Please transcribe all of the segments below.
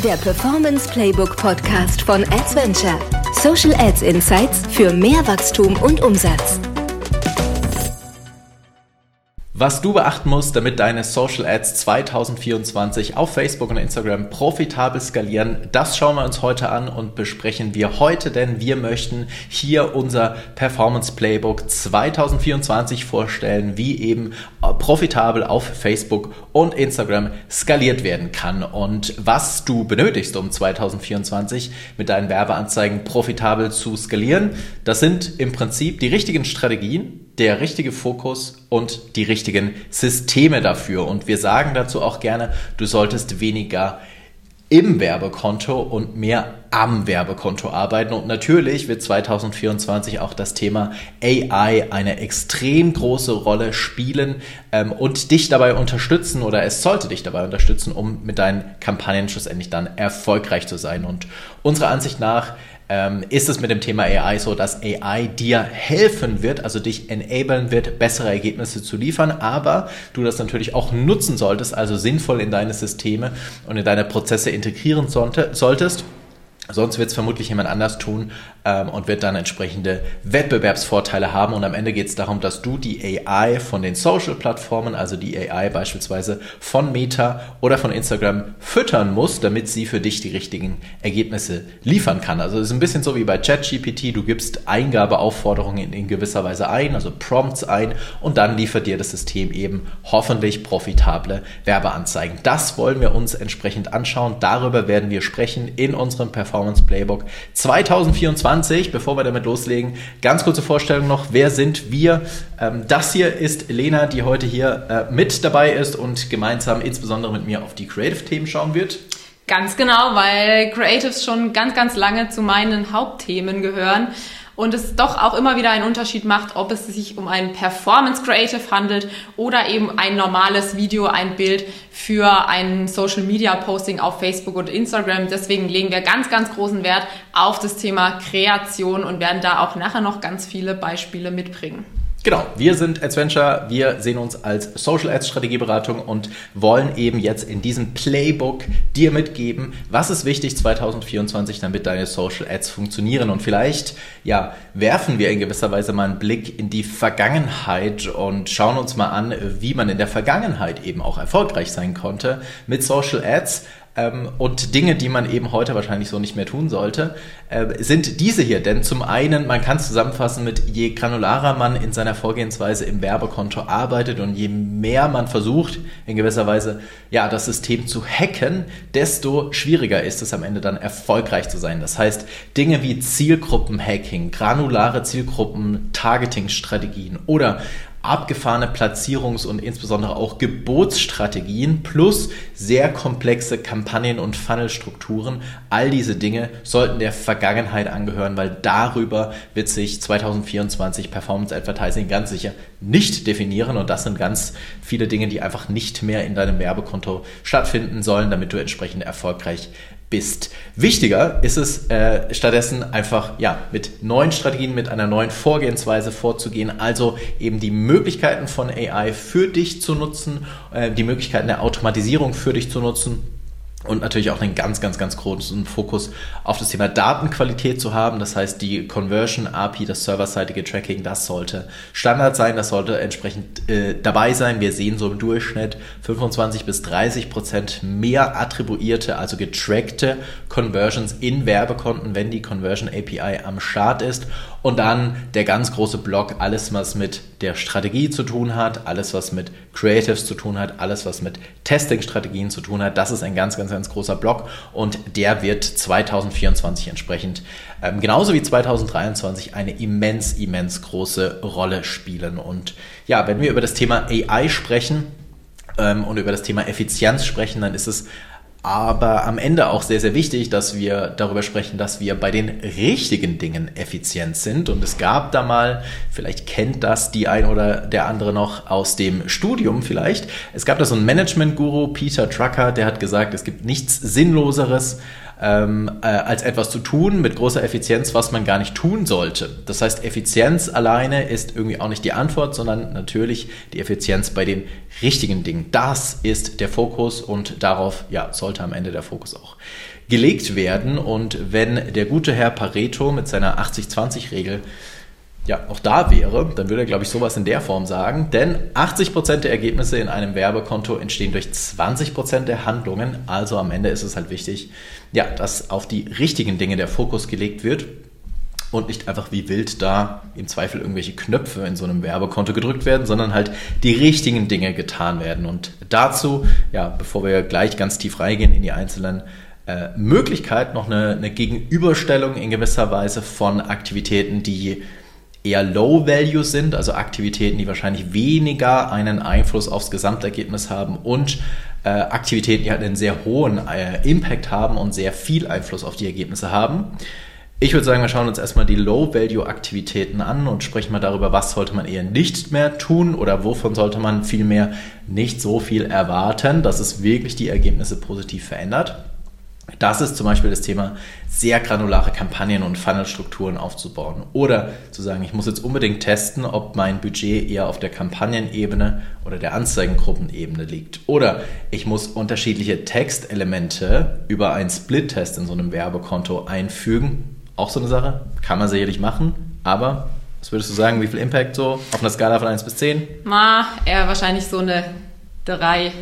der Performance Playbook Podcast von Adventure. Social Ads Insights für mehr Wachstum und Umsatz. Was du beachten musst, damit deine Social Ads 2024 auf Facebook und Instagram profitabel skalieren, das schauen wir uns heute an und besprechen wir heute, denn wir möchten hier unser Performance Playbook 2024 vorstellen, wie eben profitabel auf Facebook und Instagram skaliert werden kann und was du benötigst, um 2024 mit deinen Werbeanzeigen profitabel zu skalieren. Das sind im Prinzip die richtigen Strategien, der richtige Fokus und die richtigen Systeme dafür. Und wir sagen dazu auch gerne, du solltest weniger im Werbekonto und mehr am Werbekonto arbeiten. Und natürlich wird 2024 auch das Thema AI eine extrem große Rolle spielen ähm, und dich dabei unterstützen oder es sollte dich dabei unterstützen, um mit deinen Kampagnen schlussendlich dann erfolgreich zu sein. Und unserer Ansicht nach ähm, ist es mit dem Thema AI so, dass AI dir helfen wird, also dich enablen wird, bessere Ergebnisse zu liefern, aber du das natürlich auch nutzen solltest, also sinnvoll in deine Systeme und in deine Prozesse integrieren sollte, solltest. Sonst wird es vermutlich jemand anders tun ähm, und wird dann entsprechende Wettbewerbsvorteile haben. Und am Ende geht es darum, dass du die AI von den Social-Plattformen, also die AI beispielsweise von Meta oder von Instagram füttern musst, damit sie für dich die richtigen Ergebnisse liefern kann. Also es ist ein bisschen so wie bei ChatGPT. Du gibst Eingabeaufforderungen in, in gewisser Weise ein, also Prompts ein und dann liefert dir das System eben hoffentlich profitable Werbeanzeigen. Das wollen wir uns entsprechend anschauen. Darüber werden wir sprechen in unserem Performance Playbook 2024. 2020. Bevor wir damit loslegen, ganz kurze Vorstellung noch. Wer sind wir? Ähm, das hier ist Lena, die heute hier äh, mit dabei ist und gemeinsam insbesondere mit mir auf die Creative-Themen schauen wird. Ganz genau, weil Creatives schon ganz, ganz lange zu meinen Hauptthemen gehören und es doch auch immer wieder einen Unterschied macht, ob es sich um ein Performance Creative handelt oder eben ein normales Video, ein Bild für ein Social Media Posting auf Facebook und Instagram. Deswegen legen wir ganz, ganz großen Wert auf das Thema Kreation und werden da auch nachher noch ganz viele Beispiele mitbringen. Genau, wir sind Adventure, wir sehen uns als Social Ads Strategieberatung und wollen eben jetzt in diesem Playbook dir mitgeben, was ist wichtig 2024, damit deine Social Ads funktionieren. Und vielleicht, ja, werfen wir in gewisser Weise mal einen Blick in die Vergangenheit und schauen uns mal an, wie man in der Vergangenheit eben auch erfolgreich sein konnte mit Social Ads. Ähm, und Dinge, die man eben heute wahrscheinlich so nicht mehr tun sollte, äh, sind diese hier. Denn zum einen, man kann es zusammenfassen mit, je granularer man in seiner Vorgehensweise im Werbekonto arbeitet und je mehr man versucht, in gewisser Weise, ja, das System zu hacken, desto schwieriger ist es am Ende dann erfolgreich zu sein. Das heißt, Dinge wie Zielgruppenhacking, granulare Zielgruppen, Targeting-Strategien oder abgefahrene Platzierungs- und insbesondere auch Gebotsstrategien plus sehr komplexe Kampagnen- und Funnelstrukturen. All diese Dinge sollten der Vergangenheit angehören, weil darüber wird sich 2024 Performance Advertising ganz sicher nicht definieren und das sind ganz viele Dinge, die einfach nicht mehr in deinem Werbekonto stattfinden sollen, damit du entsprechend erfolgreich bist. Wichtiger ist es äh, stattdessen einfach ja mit neuen Strategien, mit einer neuen Vorgehensweise vorzugehen, also eben die Möglichkeiten von AI für dich zu nutzen, äh, die Möglichkeiten der Automatisierung für dich zu nutzen und natürlich auch einen ganz, ganz, ganz großen Fokus auf das Thema Datenqualität zu haben. Das heißt, die Conversion API, das serverseitige Tracking, das sollte Standard sein, das sollte entsprechend äh, dabei sein. Wir sehen so im Durchschnitt 25 bis 30 Prozent mehr attribuierte, also getrackte Conversions in Werbekonten, wenn die Conversion API am Start ist. Und dann der ganz große Block, alles was mit der Strategie zu tun hat, alles was mit Creatives zu tun hat, alles was mit Testing-Strategien zu tun hat. Das ist ein ganz, ganz, ganz großer Block und der wird 2024 entsprechend ähm, genauso wie 2023 eine immens, immens große Rolle spielen. Und ja, wenn wir über das Thema AI sprechen, ähm, und über das Thema Effizienz sprechen, dann ist es aber am Ende auch sehr, sehr wichtig, dass wir darüber sprechen, dass wir bei den richtigen Dingen effizient sind. Und es gab da mal, vielleicht kennt das die ein oder der andere noch aus dem Studium vielleicht, es gab da so einen Management-Guru, Peter Trucker, der hat gesagt, es gibt nichts Sinnloseres, ähm, äh, als etwas zu tun mit großer Effizienz, was man gar nicht tun sollte. Das heißt, Effizienz alleine ist irgendwie auch nicht die Antwort, sondern natürlich die Effizienz bei den richtigen Dingen. Das ist der Fokus und darauf ja, sollte am Ende der Fokus auch gelegt werden. Und wenn der gute Herr Pareto mit seiner 80-20-Regel ja, auch da wäre, dann würde er, glaube ich, sowas in der Form sagen. Denn 80% der Ergebnisse in einem Werbekonto entstehen durch 20% der Handlungen. Also am Ende ist es halt wichtig, ja, dass auf die richtigen Dinge der Fokus gelegt wird und nicht einfach wie wild da im Zweifel irgendwelche Knöpfe in so einem Werbekonto gedrückt werden, sondern halt die richtigen Dinge getan werden. Und dazu, ja, bevor wir gleich ganz tief reingehen in die einzelnen äh, Möglichkeiten, noch eine, eine Gegenüberstellung in gewisser Weise von Aktivitäten, die eher Low Value sind, also Aktivitäten, die wahrscheinlich weniger einen Einfluss aufs Gesamtergebnis haben und äh, Aktivitäten, die halt einen sehr hohen äh, Impact haben und sehr viel Einfluss auf die Ergebnisse haben. Ich würde sagen, wir schauen uns erstmal die Low-Value-Aktivitäten an und sprechen mal darüber, was sollte man eher nicht mehr tun oder wovon sollte man vielmehr nicht so viel erwarten, dass es wirklich die Ergebnisse positiv verändert. Das ist zum Beispiel das Thema, sehr granulare Kampagnen und Funnelstrukturen aufzubauen. Oder zu sagen, ich muss jetzt unbedingt testen, ob mein Budget eher auf der Kampagnenebene oder der Anzeigengruppenebene liegt. Oder ich muss unterschiedliche Textelemente über einen Split-Test in so einem Werbekonto einfügen. Auch so eine Sache, kann man sicherlich machen, aber was würdest du sagen, wie viel Impact so auf einer Skala von 1 bis 10? Ma, eher wahrscheinlich so eine 3.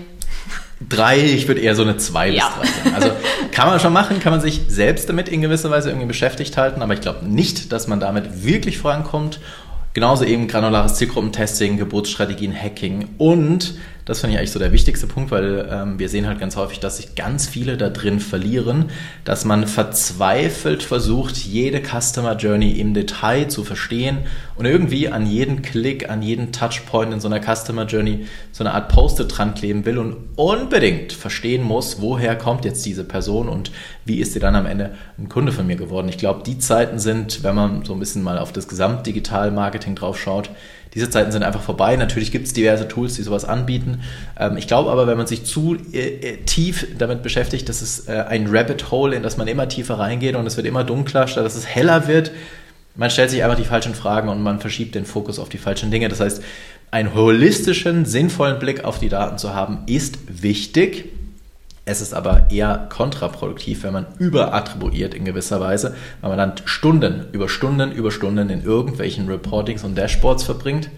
Drei, ich würde eher so eine zwei ja. bis drei sagen. Also kann man schon machen, kann man sich selbst damit in gewisser Weise irgendwie beschäftigt halten, aber ich glaube nicht, dass man damit wirklich vorankommt. Genauso eben granulares Zielgruppentesting, Geburtsstrategien, Hacking und das finde ich eigentlich so der wichtigste Punkt, weil ähm, wir sehen halt ganz häufig, dass sich ganz viele da drin verlieren, dass man verzweifelt versucht, jede Customer Journey im Detail zu verstehen und irgendwie an jeden Klick, an jeden Touchpoint in so einer Customer Journey so eine Art Post-it dran kleben will und unbedingt verstehen muss, woher kommt jetzt diese Person und wie ist sie dann am Ende ein Kunde von mir geworden. Ich glaube, die Zeiten sind, wenn man so ein bisschen mal auf das Gesamtdigital-Marketing drauf schaut, diese Zeiten sind einfach vorbei. Natürlich gibt es diverse Tools, die sowas anbieten. Ähm, ich glaube aber, wenn man sich zu äh, äh, tief damit beschäftigt, dass es äh, ein Rabbit Hole, in das man immer tiefer reingeht und es wird immer dunkler, statt dass es heller wird. Man stellt sich einfach die falschen Fragen und man verschiebt den Fokus auf die falschen Dinge. Das heißt, einen holistischen, sinnvollen Blick auf die Daten zu haben, ist wichtig. Es ist aber eher kontraproduktiv, wenn man überattribuiert in gewisser Weise, weil man dann Stunden über Stunden über Stunden in irgendwelchen Reportings und Dashboards verbringt.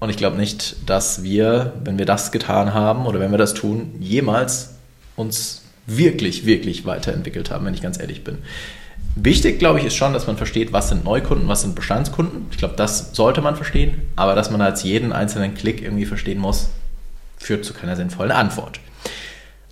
Und ich glaube nicht, dass wir, wenn wir das getan haben oder wenn wir das tun, jemals uns wirklich, wirklich weiterentwickelt haben, wenn ich ganz ehrlich bin. Wichtig, glaube ich, ist schon, dass man versteht, was sind Neukunden, was sind Bestandskunden. Ich glaube, das sollte man verstehen, aber dass man als jeden einzelnen Klick irgendwie verstehen muss, führt zu keiner sinnvollen Antwort.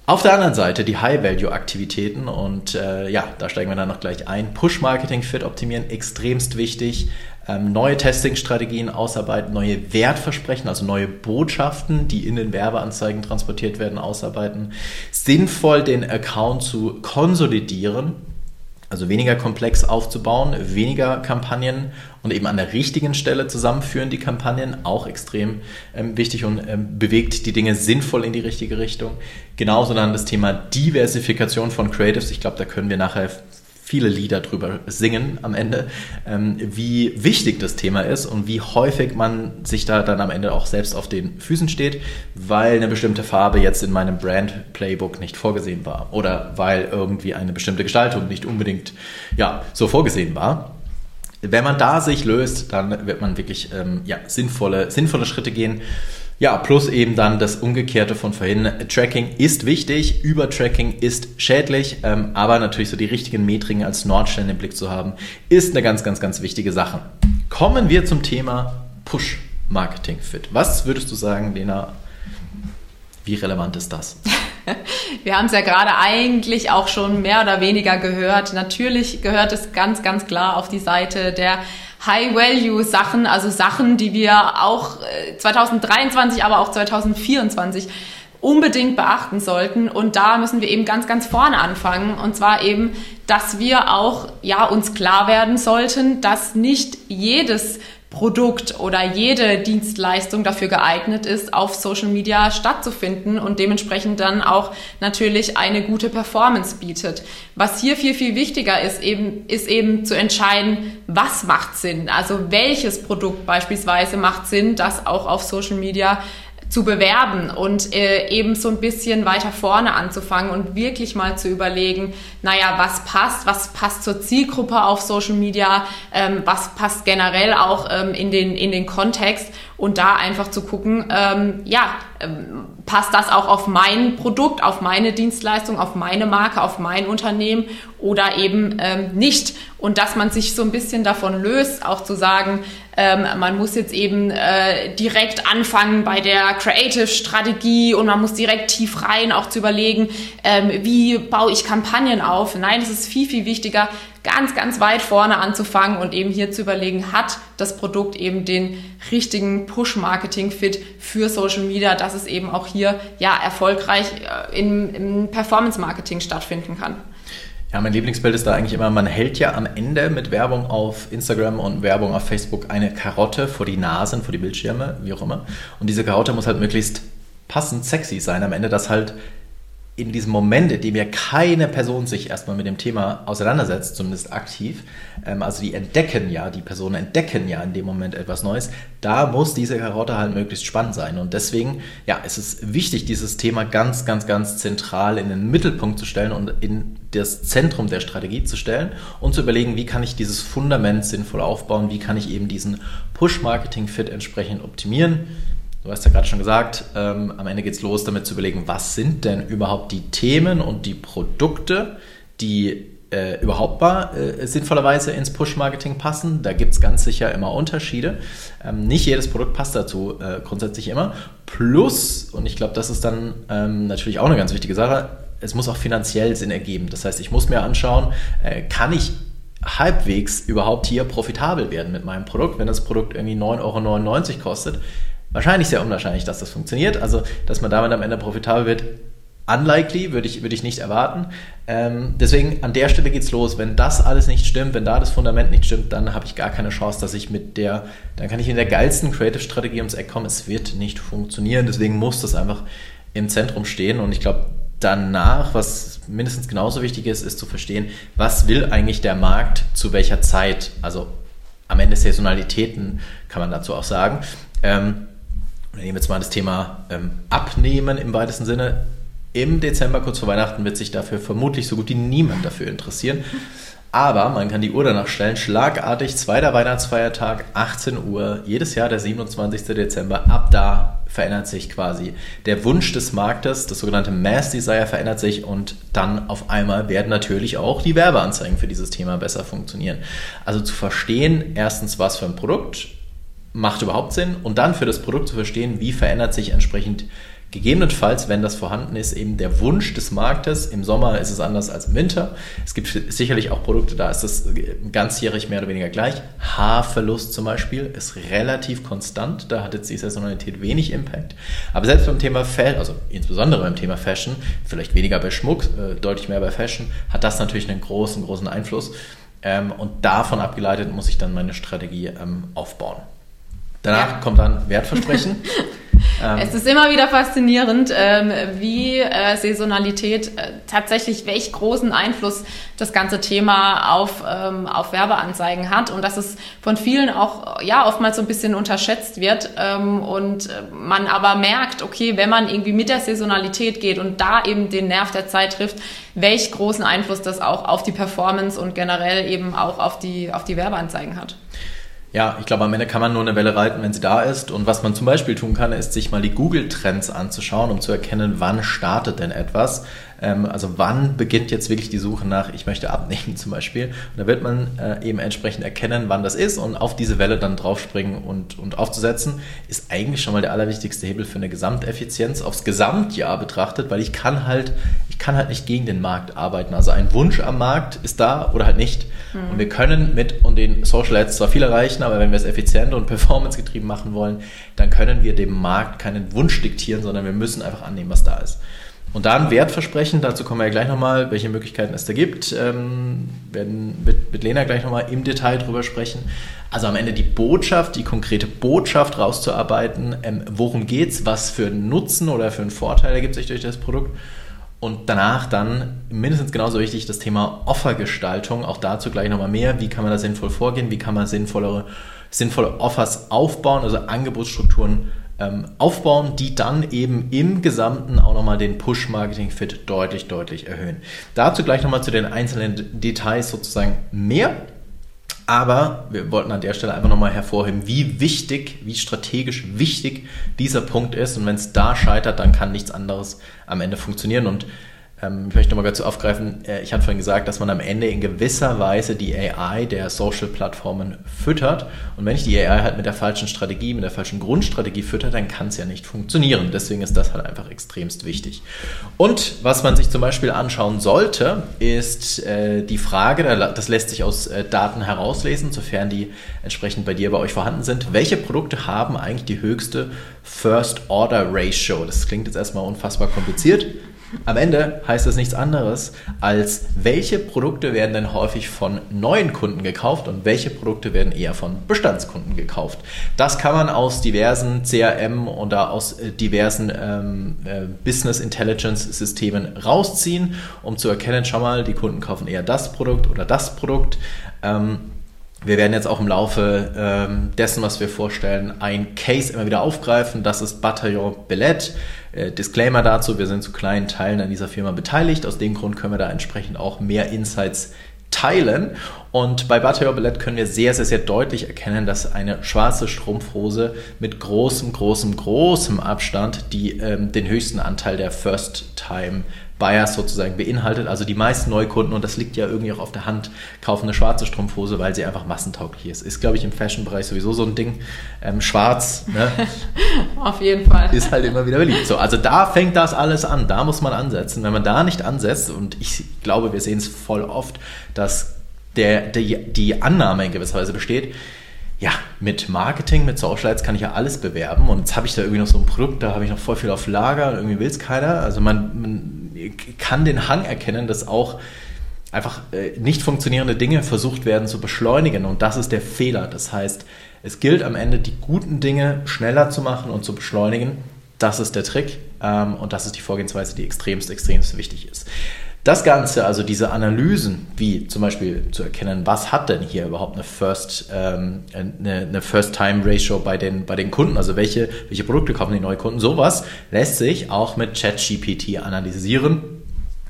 Auf der anderen Seite die High-Value-Aktivitäten und äh, ja, da steigen wir dann noch gleich ein. Push-Marketing, Fit optimieren, extremst wichtig. Ähm, neue Testing-Strategien ausarbeiten, neue Wertversprechen, also neue Botschaften, die in den Werbeanzeigen transportiert werden, ausarbeiten. Sinnvoll den Account zu konsolidieren, also weniger komplex aufzubauen, weniger Kampagnen und eben an der richtigen Stelle zusammenführen die Kampagnen, auch extrem ähm, wichtig und ähm, bewegt die Dinge sinnvoll in die richtige Richtung. Genauso dann das Thema Diversifikation von Creatives. Ich glaube, da können wir nachher viele Lieder drüber singen am Ende, ähm, wie wichtig das Thema ist und wie häufig man sich da dann am Ende auch selbst auf den Füßen steht, weil eine bestimmte Farbe jetzt in meinem Brand Playbook nicht vorgesehen war oder weil irgendwie eine bestimmte Gestaltung nicht unbedingt ja, so vorgesehen war. Wenn man da sich löst, dann wird man wirklich ähm, ja, sinnvolle, sinnvolle Schritte gehen. Ja, plus eben dann das Umgekehrte von vorhin. Tracking ist wichtig, Übertracking ist schädlich, ähm, aber natürlich so die richtigen Metriken als Nordstellen im Blick zu haben, ist eine ganz, ganz, ganz wichtige Sache. Kommen wir zum Thema Push-Marketing-Fit. Was würdest du sagen, Lena? Wie relevant ist das? Wir haben es ja gerade eigentlich auch schon mehr oder weniger gehört. Natürlich gehört es ganz, ganz klar auf die Seite der High-Value-Sachen, also Sachen, die wir auch 2023, äh, aber auch 2024 unbedingt beachten sollten. Und da müssen wir eben ganz, ganz vorne anfangen. Und zwar eben, dass wir auch, ja, uns klar werden sollten, dass nicht jedes Produkt oder jede Dienstleistung dafür geeignet ist, auf Social Media stattzufinden und dementsprechend dann auch natürlich eine gute Performance bietet. Was hier viel, viel wichtiger ist, eben, ist eben zu entscheiden, was macht Sinn. Also welches Produkt beispielsweise macht Sinn, das auch auf Social Media zu bewerben und äh, eben so ein bisschen weiter vorne anzufangen und wirklich mal zu überlegen, naja, was passt, was passt zur Zielgruppe auf Social Media, ähm, was passt generell auch ähm, in, den, in den Kontext und da einfach zu gucken, ähm, ja, ähm, passt das auch auf mein Produkt, auf meine Dienstleistung, auf meine Marke, auf mein Unternehmen oder eben ähm, nicht. Und dass man sich so ein bisschen davon löst, auch zu sagen, ähm, man muss jetzt eben äh, direkt anfangen bei der Creative-Strategie und man muss direkt tief rein, auch zu überlegen, ähm, wie baue ich Kampagnen auf. Nein, es ist viel, viel wichtiger, ganz, ganz weit vorne anzufangen und eben hier zu überlegen, hat das Produkt eben den richtigen Push-Marketing-Fit für Social Media, dass es eben auch hier ja erfolgreich äh, im, im Performance-Marketing stattfinden kann. Ja, mein Lieblingsbild ist da eigentlich immer, man hält ja am Ende mit Werbung auf Instagram und Werbung auf Facebook eine Karotte vor die Nasen, vor die Bildschirme, wie auch immer. Und diese Karotte muss halt möglichst passend sexy sein am Ende, dass halt in diesem Moment, in dem ja keine Person sich erstmal mit dem Thema auseinandersetzt, zumindest aktiv, ähm, also die entdecken ja, die Personen entdecken ja in dem Moment etwas Neues, da muss diese Karotte halt möglichst spannend sein. Und deswegen, ja, es ist wichtig, dieses Thema ganz, ganz, ganz zentral in den Mittelpunkt zu stellen und in das Zentrum der Strategie zu stellen und zu überlegen, wie kann ich dieses Fundament sinnvoll aufbauen, wie kann ich eben diesen Push-Marketing-Fit entsprechend optimieren Du hast ja gerade schon gesagt, ähm, am Ende geht es los, damit zu überlegen, was sind denn überhaupt die Themen und die Produkte, die äh, überhaupt mal äh, sinnvollerweise ins Push-Marketing passen. Da gibt es ganz sicher immer Unterschiede. Ähm, nicht jedes Produkt passt dazu, äh, grundsätzlich immer. Plus, und ich glaube, das ist dann ähm, natürlich auch eine ganz wichtige Sache, es muss auch finanziell Sinn ergeben. Das heißt, ich muss mir anschauen, äh, kann ich halbwegs überhaupt hier profitabel werden mit meinem Produkt, wenn das Produkt irgendwie 9,99 Euro kostet wahrscheinlich sehr unwahrscheinlich, dass das funktioniert. Also, dass man damit am Ende profitabel wird, unlikely, würde ich, würde ich nicht erwarten. Ähm, deswegen an der Stelle geht's los. Wenn das alles nicht stimmt, wenn da das Fundament nicht stimmt, dann habe ich gar keine Chance, dass ich mit der, dann kann ich in der geilsten Creative-Strategie ums Eck kommen. Es wird nicht funktionieren. Deswegen muss das einfach im Zentrum stehen. Und ich glaube, danach, was mindestens genauso wichtig ist, ist zu verstehen, was will eigentlich der Markt zu welcher Zeit? Also am Ende Saisonalitäten kann man dazu auch sagen. Ähm, wir nehmen jetzt mal das Thema ähm, Abnehmen im weitesten Sinne. Im Dezember, kurz vor Weihnachten, wird sich dafür vermutlich so gut wie niemand dafür interessieren. Aber man kann die Uhr danach stellen, schlagartig, zweiter Weihnachtsfeiertag, 18 Uhr, jedes Jahr der 27. Dezember. Ab da verändert sich quasi der Wunsch des Marktes, das sogenannte Mass Desire verändert sich und dann auf einmal werden natürlich auch die Werbeanzeigen für dieses Thema besser funktionieren. Also zu verstehen, erstens, was für ein Produkt macht überhaupt Sinn und dann für das Produkt zu verstehen, wie verändert sich entsprechend gegebenenfalls, wenn das vorhanden ist, eben der Wunsch des Marktes. Im Sommer ist es anders als im Winter. Es gibt sicherlich auch Produkte, da ist es ganzjährig mehr oder weniger gleich. Haarverlust zum Beispiel ist relativ konstant, da hat jetzt die Saisonalität wenig Impact. Aber selbst beim Thema Fashion, also insbesondere beim Thema Fashion, vielleicht weniger bei Schmuck, äh, deutlich mehr bei Fashion, hat das natürlich einen großen, großen Einfluss. Ähm, und davon abgeleitet muss ich dann meine Strategie ähm, aufbauen. Danach ja. kommt dann Wertversprechen. Ähm. Es ist immer wieder faszinierend, ähm, wie äh, Saisonalität äh, tatsächlich welch großen Einfluss das ganze Thema auf, ähm, auf Werbeanzeigen hat und dass es von vielen auch ja oftmals so ein bisschen unterschätzt wird und äh, man aber merkt, okay, wenn man irgendwie mit der Saisonalität geht und da eben den Nerv der Zeit trifft, welch großen Einfluss das auch auf die Performance und generell eben auch auf die, auf die Werbeanzeigen hat. Ja, ich glaube, am Ende kann man nur eine Welle reiten, wenn sie da ist. Und was man zum Beispiel tun kann, ist sich mal die Google-Trends anzuschauen, um zu erkennen, wann startet denn etwas. Ähm, also wann beginnt jetzt wirklich die Suche nach, ich möchte abnehmen zum Beispiel. Und da wird man äh, eben entsprechend erkennen, wann das ist und auf diese Welle dann draufspringen und, und aufzusetzen, ist eigentlich schon mal der allerwichtigste Hebel für eine Gesamteffizienz aufs Gesamtjahr betrachtet, weil ich kann halt, ich kann halt nicht gegen den Markt arbeiten. Also ein Wunsch am Markt ist da oder halt nicht. Mhm. Und wir können mit und den Social Ads zwar viel erreichen, aber wenn wir es effizient und performancegetrieben machen wollen, dann können wir dem Markt keinen Wunsch diktieren, sondern wir müssen einfach annehmen, was da ist. Und da ein Wertversprechen, dazu kommen wir ja gleich nochmal, welche Möglichkeiten es da gibt. Ähm, werden mit, mit Lena gleich nochmal im Detail drüber sprechen. Also am Ende die Botschaft, die konkrete Botschaft rauszuarbeiten. Ähm, worum geht's? Was für einen Nutzen oder für einen Vorteil ergibt sich durch das Produkt? Und danach dann mindestens genauso wichtig das Thema Offergestaltung. Auch dazu gleich nochmal mehr. Wie kann man da sinnvoll vorgehen? Wie kann man sinnvollere, sinnvolle Offers aufbauen, also Angebotsstrukturen ähm, aufbauen, die dann eben im Gesamten auch nochmal den Push-Marketing-Fit deutlich, deutlich erhöhen. Dazu gleich nochmal zu den einzelnen Details sozusagen mehr. Aber wir wollten an der Stelle einfach nochmal hervorheben, wie wichtig, wie strategisch wichtig dieser Punkt ist. Und wenn es da scheitert, dann kann nichts anderes am Ende funktionieren. Und ähm, ich möchte nochmal dazu aufgreifen, äh, ich hatte vorhin gesagt, dass man am Ende in gewisser Weise die AI der Social-Plattformen füttert. Und wenn ich die AI halt mit der falschen Strategie, mit der falschen Grundstrategie fütter, dann kann es ja nicht funktionieren. Deswegen ist das halt einfach extremst wichtig. Und was man sich zum Beispiel anschauen sollte, ist äh, die Frage, das lässt sich aus äh, Daten herauslesen, sofern die entsprechend bei dir, bei euch vorhanden sind, welche Produkte haben eigentlich die höchste First-Order-Ratio? Das klingt jetzt erstmal unfassbar kompliziert. Am Ende heißt das nichts anderes als, welche Produkte werden denn häufig von neuen Kunden gekauft und welche Produkte werden eher von Bestandskunden gekauft. Das kann man aus diversen CRM oder aus äh, diversen ähm, äh, Business Intelligence Systemen rausziehen, um zu erkennen, schau mal, die Kunden kaufen eher das Produkt oder das Produkt. Ähm, wir werden jetzt auch im Laufe ähm, dessen, was wir vorstellen, ein Case immer wieder aufgreifen. Das ist Bataillon Bellet. Äh, Disclaimer dazu, wir sind zu kleinen Teilen an dieser Firma beteiligt. Aus dem Grund können wir da entsprechend auch mehr Insights teilen. Und bei Bataillon Bellet können wir sehr, sehr, sehr deutlich erkennen, dass eine schwarze Strumpfhose mit großem, großem, großem Abstand die, ähm, den höchsten Anteil der First-Time Buyers sozusagen beinhaltet. Also die meisten Neukunden, und das liegt ja irgendwie auch auf der Hand, kaufen eine schwarze Strumpfhose, weil sie einfach massentauglich ist. Ist, glaube ich, im Fashion-Bereich sowieso so ein Ding. Ähm, schwarz, ne? auf jeden Fall. Ist halt immer wieder beliebt. So, also da fängt das alles an. Da muss man ansetzen. Wenn man da nicht ansetzt, und ich glaube, wir sehen es voll oft, dass der, die, die Annahme in gewisser Weise besteht, ja, mit Marketing, mit Social Ads kann ich ja alles bewerben und jetzt habe ich da irgendwie noch so ein Produkt, da habe ich noch voll viel auf Lager und irgendwie will es keiner. Also man, man kann den Hang erkennen, dass auch einfach äh, nicht funktionierende Dinge versucht werden zu beschleunigen. Und das ist der Fehler. Das heißt, es gilt am Ende, die guten Dinge schneller zu machen und zu beschleunigen. Das ist der Trick ähm, und das ist die Vorgehensweise, die extremst, extremst wichtig ist. Das Ganze, also diese Analysen, wie zum Beispiel zu erkennen, was hat denn hier überhaupt eine First, ähm, eine, eine First-Time-Ratio bei den, bei den Kunden, also welche, welche Produkte kaufen die neuen Kunden, sowas lässt sich auch mit ChatGPT analysieren.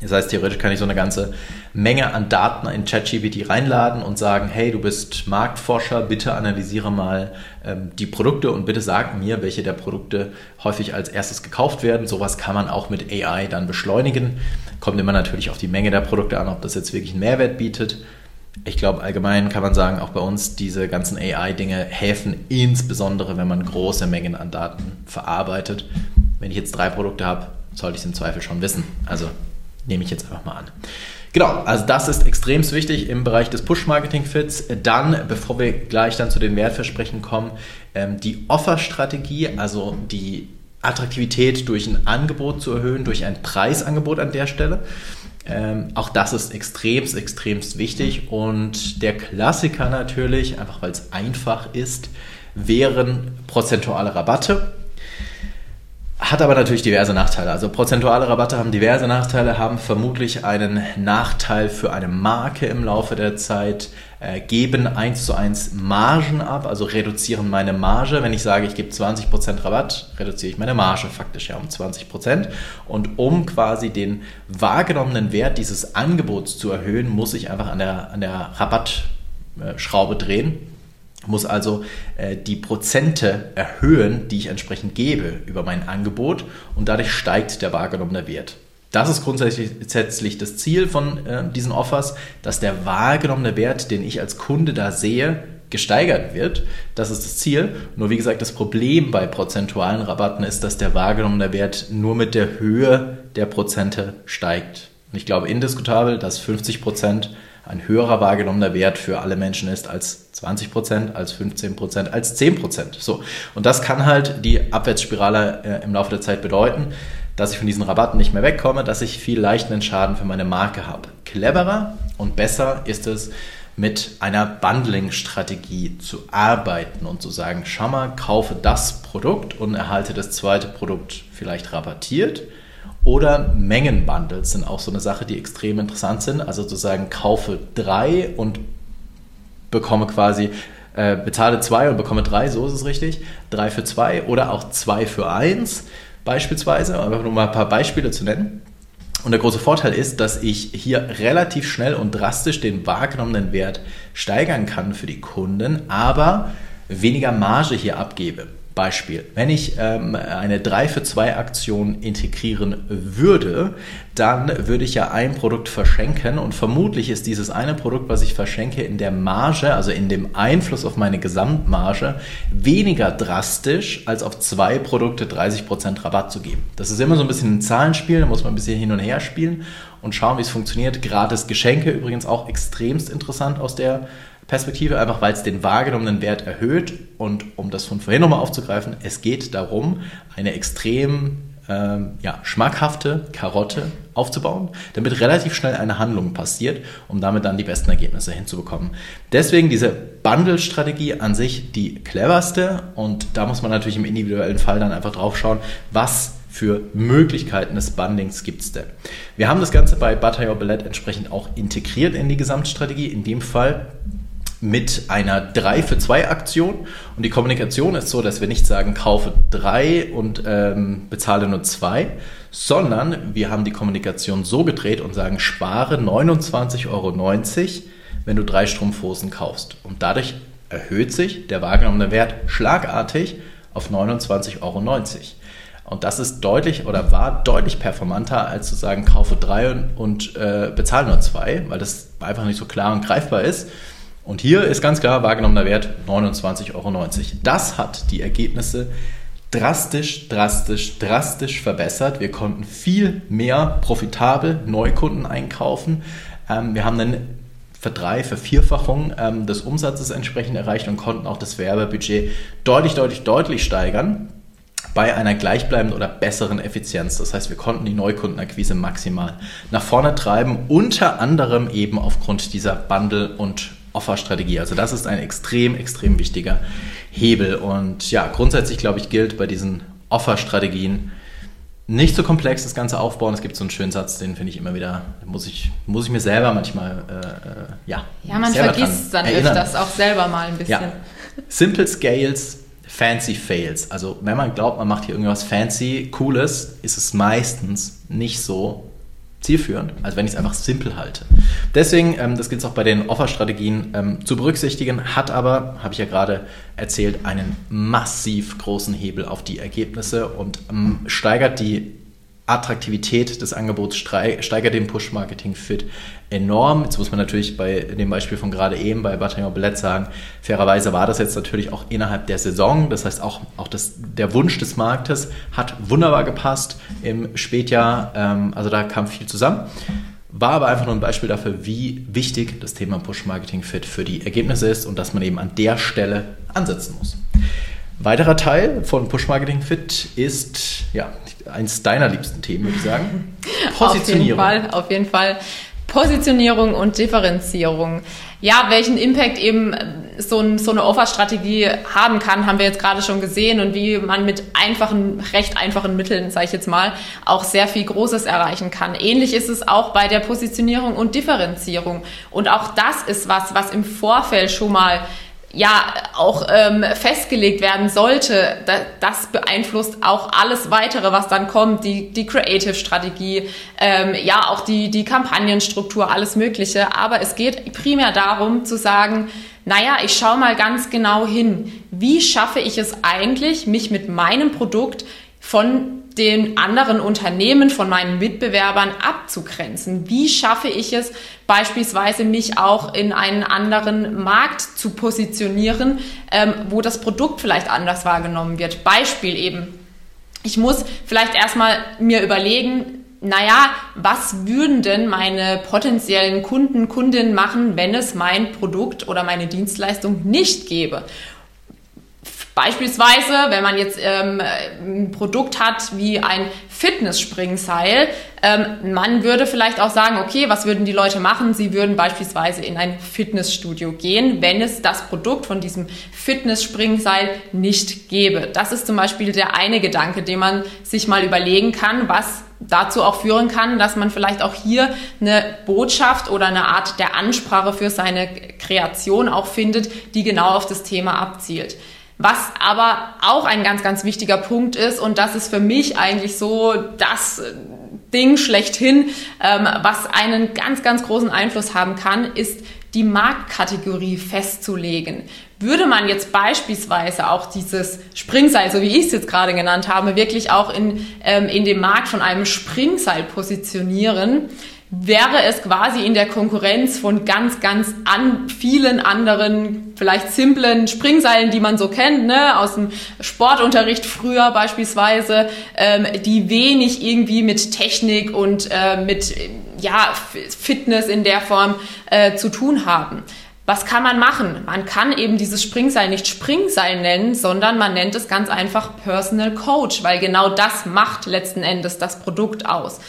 Das heißt, theoretisch kann ich so eine ganze Menge an Daten in ChatGPT reinladen und sagen, hey, du bist Marktforscher, bitte analysiere mal ähm, die Produkte und bitte sag mir, welche der Produkte häufig als erstes gekauft werden. Sowas kann man auch mit AI dann beschleunigen. Kommt immer natürlich auf die Menge der Produkte an, ob das jetzt wirklich einen Mehrwert bietet. Ich glaube, allgemein kann man sagen, auch bei uns diese ganzen AI-Dinge helfen, insbesondere wenn man große Mengen an Daten verarbeitet. Wenn ich jetzt drei Produkte habe, sollte ich es im Zweifel schon wissen. Also nehme ich jetzt einfach mal an. Genau, also das ist extrem wichtig im Bereich des Push-Marketing-Fits. Dann, bevor wir gleich dann zu den Wertversprechen kommen, ähm, die Offer-Strategie, also die Attraktivität durch ein Angebot zu erhöhen, durch ein Preisangebot an der Stelle. Ähm, auch das ist extremst, extremst wichtig. Und der Klassiker natürlich, einfach weil es einfach ist, wären prozentuale Rabatte. Hat aber natürlich diverse Nachteile. Also prozentuale Rabatte haben diverse Nachteile, haben vermutlich einen Nachteil für eine Marke im Laufe der Zeit, äh, geben eins zu eins Margen ab, also reduzieren meine Marge. Wenn ich sage, ich gebe 20% Rabatt, reduziere ich meine Marge faktisch ja um 20%. Und um quasi den wahrgenommenen Wert dieses Angebots zu erhöhen, muss ich einfach an der, an der Rabattschraube drehen muss also äh, die Prozente erhöhen, die ich entsprechend gebe über mein Angebot und dadurch steigt der wahrgenommene Wert. Das ist grundsätzlich das Ziel von äh, diesen Offers, dass der wahrgenommene Wert, den ich als Kunde da sehe, gesteigert wird. Das ist das Ziel. Nur wie gesagt, das Problem bei prozentualen Rabatten ist, dass der wahrgenommene Wert nur mit der Höhe der Prozente steigt. Und ich glaube indiskutabel, dass 50 Prozent ein höherer wahrgenommener Wert für alle Menschen ist als 20 Prozent, als 15 Prozent, als 10 Prozent. So. Und das kann halt die Abwärtsspirale äh, im Laufe der Zeit bedeuten. dass ich von diesen Rabatten nicht mehr wegkomme, dass ich viel leichten Schaden für meine Marke habe. Cleverer und besser ist es, mit einer Bundling-Strategie zu arbeiten und zu sagen, schau mal, kaufe das Produkt und erhalte das zweite Produkt vielleicht rabattiert. Oder Mengenbundles sind auch so eine Sache, die extrem interessant sind. Also zu sagen, kaufe drei und bekomme quasi, äh, bezahle zwei und bekomme drei, so ist es richtig. Drei für zwei oder auch zwei für eins beispielsweise. Einfach nur mal ein paar Beispiele zu nennen. Und der große Vorteil ist, dass ich hier relativ schnell und drastisch den wahrgenommenen Wert steigern kann für die Kunden, aber weniger Marge hier abgebe. Beispiel, wenn ich ähm, eine 3 für 2 Aktion integrieren würde, dann würde ich ja ein Produkt verschenken und vermutlich ist dieses eine Produkt, was ich verschenke, in der Marge, also in dem Einfluss auf meine Gesamtmarge, weniger drastisch, als auf zwei Produkte 30% Rabatt zu geben. Das ist immer so ein bisschen ein Zahlenspiel, da muss man ein bisschen hin und her spielen und schauen, wie es funktioniert. Gratis Geschenke übrigens auch extremst interessant aus der Perspektive, einfach weil es den wahrgenommenen Wert erhöht. Und um das von vorhin nochmal aufzugreifen, es geht darum, eine extrem ähm, ja, schmackhafte Karotte aufzubauen, damit relativ schnell eine Handlung passiert, um damit dann die besten Ergebnisse hinzubekommen. Deswegen diese Bundle-Strategie an sich die cleverste und da muss man natürlich im individuellen Fall dann einfach drauf schauen, was für Möglichkeiten des Bundlings gibt es denn. Wir haben das Ganze bei Bataillon Ballett entsprechend auch integriert in die Gesamtstrategie. In dem Fall mit einer 3 für 2 Aktion. Und die Kommunikation ist so, dass wir nicht sagen, kaufe 3 und ähm, bezahle nur 2, sondern wir haben die Kommunikation so gedreht und sagen, spare 29,90 Euro, wenn du drei Strumpfhosen kaufst. Und dadurch erhöht sich der wahrgenommene Wert schlagartig auf 29,90 Euro. Und das ist deutlich oder war deutlich performanter, als zu sagen, kaufe drei und, und äh, bezahle nur zwei, weil das einfach nicht so klar und greifbar ist. Und hier ist ganz klar wahrgenommener Wert 29,90 Euro. Das hat die Ergebnisse drastisch, drastisch, drastisch verbessert. Wir konnten viel mehr profitabel Neukunden einkaufen. Ähm, wir haben einen Verdrei-, Vervierfachung ähm, des Umsatzes entsprechend erreicht und konnten auch das Werbebudget deutlich, deutlich, deutlich steigern bei einer gleichbleibenden oder besseren Effizienz. Das heißt, wir konnten die Neukundenakquise maximal nach vorne treiben, unter anderem eben aufgrund dieser Bundle- und Offerstrategie. Also das ist ein extrem, extrem wichtiger Hebel. Und ja, grundsätzlich glaube ich, gilt bei diesen Offerstrategien nicht so komplex das Ganze aufbauen. Es gibt so einen schönen Satz, den finde ich immer wieder, muss ich, muss ich mir selber manchmal, äh, äh ja. Ja, man vergisst dann erinnern. öfters auch selber mal ein bisschen. Ja. Simple Scales, Fancy Fails. Also wenn man glaubt, man macht hier irgendwas fancy, cooles, ist es meistens nicht so zielführend, als wenn ich es einfach simpel halte. Deswegen, ähm, das gilt es auch bei den Offerstrategien ähm, zu berücksichtigen, hat aber, habe ich ja gerade erzählt, einen massiv großen Hebel auf die Ergebnisse und ähm, steigert die Attraktivität des Angebots steigert den Push-Marketing-Fit enorm. Jetzt muss man natürlich bei dem Beispiel von gerade eben bei Bataillon Ballett sagen, fairerweise war das jetzt natürlich auch innerhalb der Saison. Das heißt, auch, auch das, der Wunsch des Marktes hat wunderbar gepasst im Spätjahr. Ähm, also da kam viel zusammen. War aber einfach nur ein Beispiel dafür, wie wichtig das Thema Push-Marketing-Fit für die Ergebnisse ist und dass man eben an der Stelle ansetzen muss. Weiterer Teil von Push Marketing Fit ist ja eins deiner liebsten Themen, würde ich sagen. Positionierung. Auf jeden Fall, auf jeden Fall. Positionierung und Differenzierung. Ja, welchen Impact eben so, ein, so eine Offerstrategie haben kann, haben wir jetzt gerade schon gesehen und wie man mit einfachen, recht einfachen Mitteln, sage ich jetzt mal, auch sehr viel Großes erreichen kann. Ähnlich ist es auch bei der Positionierung und Differenzierung. Und auch das ist was, was im Vorfeld schon mal ja auch ähm, festgelegt werden sollte, da, das beeinflusst auch alles weitere, was dann kommt, die, die Creative-Strategie, ähm, ja auch die, die Kampagnenstruktur, alles Mögliche. Aber es geht primär darum zu sagen, naja, ich schaue mal ganz genau hin, wie schaffe ich es eigentlich, mich mit meinem Produkt von den anderen Unternehmen, von meinen Mitbewerbern abzugrenzen? Wie schaffe ich es beispielsweise, mich auch in einen anderen Markt zu positionieren, ähm, wo das Produkt vielleicht anders wahrgenommen wird? Beispiel eben. Ich muss vielleicht erstmal mir überlegen, naja, was würden denn meine potenziellen Kunden, Kundinnen machen, wenn es mein Produkt oder meine Dienstleistung nicht gäbe? Beispielsweise, wenn man jetzt ähm, ein Produkt hat wie ein Fitness-Springseil, ähm, man würde vielleicht auch sagen, okay, was würden die Leute machen? Sie würden beispielsweise in ein Fitnessstudio gehen, wenn es das Produkt von diesem Fitness-Springseil nicht gäbe. Das ist zum Beispiel der eine Gedanke, den man sich mal überlegen kann, was dazu auch führen kann, dass man vielleicht auch hier eine Botschaft oder eine Art der Ansprache für seine Kreation auch findet, die genau auf das Thema abzielt. Was aber auch ein ganz, ganz wichtiger Punkt ist, und das ist für mich eigentlich so das Ding schlechthin, ähm, was einen ganz, ganz großen Einfluss haben kann, ist die Marktkategorie festzulegen. Würde man jetzt beispielsweise auch dieses Springseil, so wie ich es jetzt gerade genannt habe, wirklich auch in, ähm, in dem Markt von einem Springseil positionieren, wäre es quasi in der Konkurrenz von ganz, ganz an vielen anderen, vielleicht simplen Springseilen, die man so kennt, ne, aus dem Sportunterricht früher beispielsweise, ähm, die wenig irgendwie mit Technik und äh, mit ja, Fitness in der Form äh, zu tun haben. Was kann man machen? Man kann eben dieses Springseil nicht Springseil nennen, sondern man nennt es ganz einfach Personal Coach, weil genau das macht letzten Endes das Produkt aus.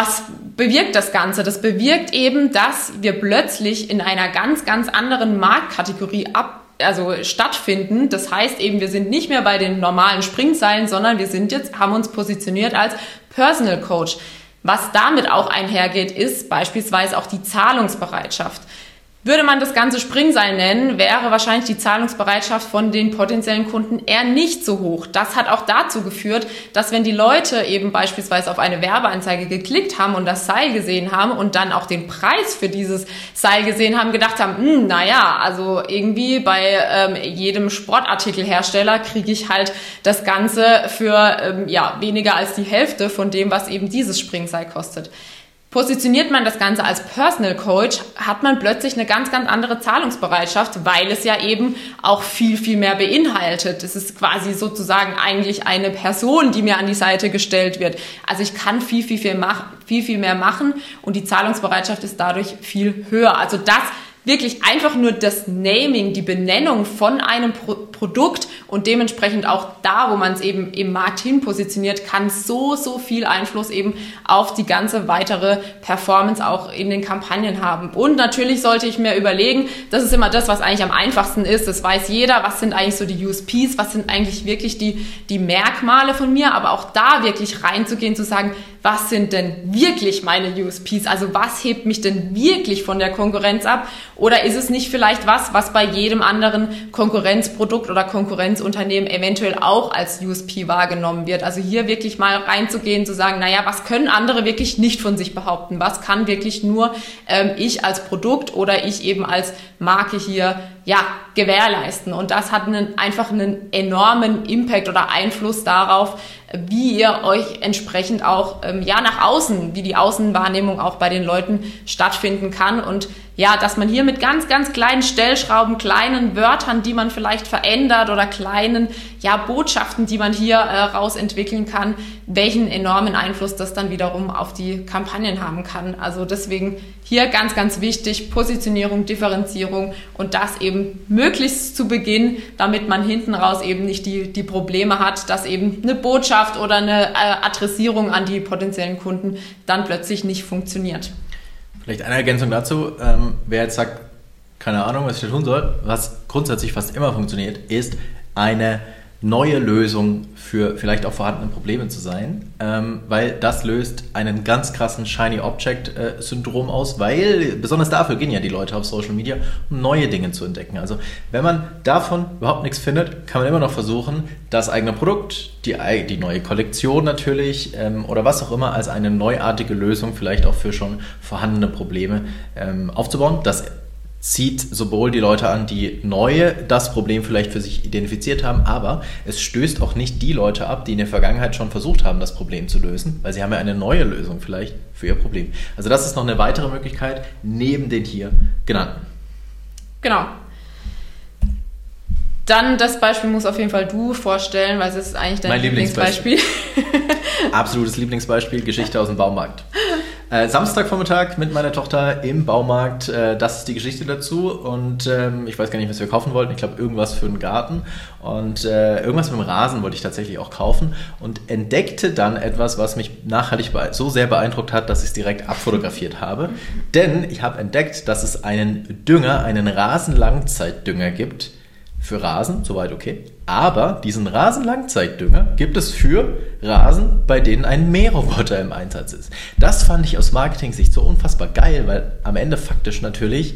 Was bewirkt das Ganze? Das bewirkt eben, dass wir plötzlich in einer ganz, ganz anderen Marktkategorie ab, also stattfinden. Das heißt eben, wir sind nicht mehr bei den normalen Springseilen, sondern wir sind jetzt, haben uns positioniert als Personal Coach. Was damit auch einhergeht, ist beispielsweise auch die Zahlungsbereitschaft. Würde man das Ganze Springseil nennen, wäre wahrscheinlich die Zahlungsbereitschaft von den potenziellen Kunden eher nicht so hoch. Das hat auch dazu geführt, dass wenn die Leute eben beispielsweise auf eine Werbeanzeige geklickt haben und das Seil gesehen haben und dann auch den Preis für dieses Seil gesehen haben, gedacht haben, hm, naja, also irgendwie bei ähm, jedem Sportartikelhersteller kriege ich halt das Ganze für ähm, ja, weniger als die Hälfte von dem, was eben dieses Springseil kostet. Positioniert man das Ganze als Personal Coach, hat man plötzlich eine ganz, ganz andere Zahlungsbereitschaft, weil es ja eben auch viel, viel mehr beinhaltet. Es ist quasi sozusagen eigentlich eine Person, die mir an die Seite gestellt wird. Also ich kann viel, viel, viel, viel, viel mehr machen und die Zahlungsbereitschaft ist dadurch viel höher. Also das wirklich einfach nur das Naming, die Benennung von einem Pro Produkt und dementsprechend auch da, wo man es eben im Markt hin positioniert, kann so, so viel Einfluss eben auf die ganze weitere Performance auch in den Kampagnen haben. Und natürlich sollte ich mir überlegen, das ist immer das, was eigentlich am einfachsten ist, das weiß jeder, was sind eigentlich so die USPs, was sind eigentlich wirklich die, die Merkmale von mir, aber auch da wirklich reinzugehen, zu sagen, was sind denn wirklich meine USPs? Also was hebt mich denn wirklich von der Konkurrenz ab? Oder ist es nicht vielleicht was, was bei jedem anderen Konkurrenzprodukt oder Konkurrenzunternehmen eventuell auch als USP wahrgenommen wird? Also hier wirklich mal reinzugehen, zu sagen, naja, was können andere wirklich nicht von sich behaupten? Was kann wirklich nur ähm, ich als Produkt oder ich eben als Marke hier ja, gewährleisten. Und das hat einen, einfach einen enormen Impact oder Einfluss darauf, wie ihr euch entsprechend auch ähm, ja nach außen, wie die Außenwahrnehmung auch bei den Leuten stattfinden kann. Und ja, dass man hier mit ganz, ganz kleinen Stellschrauben, kleinen Wörtern, die man vielleicht verändert oder kleinen, ja, Botschaften, die man hier äh, rausentwickeln kann, welchen enormen Einfluss das dann wiederum auf die Kampagnen haben kann. Also deswegen hier ganz, ganz wichtig, Positionierung, Differenzierung und das eben möglichst zu Beginn, damit man hinten raus eben nicht die, die Probleme hat, dass eben eine Botschaft oder eine äh, Adressierung an die potenziellen Kunden dann plötzlich nicht funktioniert. Vielleicht eine Ergänzung dazu. Ähm, wer jetzt sagt, keine Ahnung, was ich da tun soll, was grundsätzlich fast immer funktioniert, ist eine neue Lösung für vielleicht auch vorhandene Probleme zu sein, ähm, weil das löst einen ganz krassen Shiny Object äh, Syndrom aus, weil besonders dafür gehen ja die Leute auf Social Media, um neue Dinge zu entdecken. Also wenn man davon überhaupt nichts findet, kann man immer noch versuchen, das eigene Produkt, die, die neue Kollektion natürlich ähm, oder was auch immer als eine neuartige Lösung vielleicht auch für schon vorhandene Probleme ähm, aufzubauen. Das zieht sowohl die Leute an, die neu das Problem vielleicht für sich identifiziert haben, aber es stößt auch nicht die Leute ab, die in der Vergangenheit schon versucht haben, das Problem zu lösen, weil sie haben ja eine neue Lösung vielleicht für ihr Problem. Also das ist noch eine weitere Möglichkeit neben den hier genannten. Genau. Dann das Beispiel muss auf jeden Fall du vorstellen, weil es ist eigentlich dein mein Lieblingsbeispiel. Lieblingsbeispiel. Absolutes Lieblingsbeispiel, Geschichte aus dem Baumarkt. Äh, Samstagvormittag mit meiner Tochter im Baumarkt. Äh, das ist die Geschichte dazu. Und ähm, ich weiß gar nicht, was wir kaufen wollten. Ich glaube, irgendwas für den Garten. Und äh, irgendwas mit dem Rasen wollte ich tatsächlich auch kaufen. Und entdeckte dann etwas, was mich nachhaltig so sehr beeindruckt hat, dass ich es direkt abfotografiert habe. Denn ich habe entdeckt, dass es einen Dünger, einen Rasenlangzeitdünger gibt. Für Rasen, soweit okay. Aber diesen Rasenlangzeitdünger gibt es für Rasen, bei denen ein Mähroboter im Einsatz ist. Das fand ich aus Marketing-Sicht so unfassbar geil, weil am Ende faktisch natürlich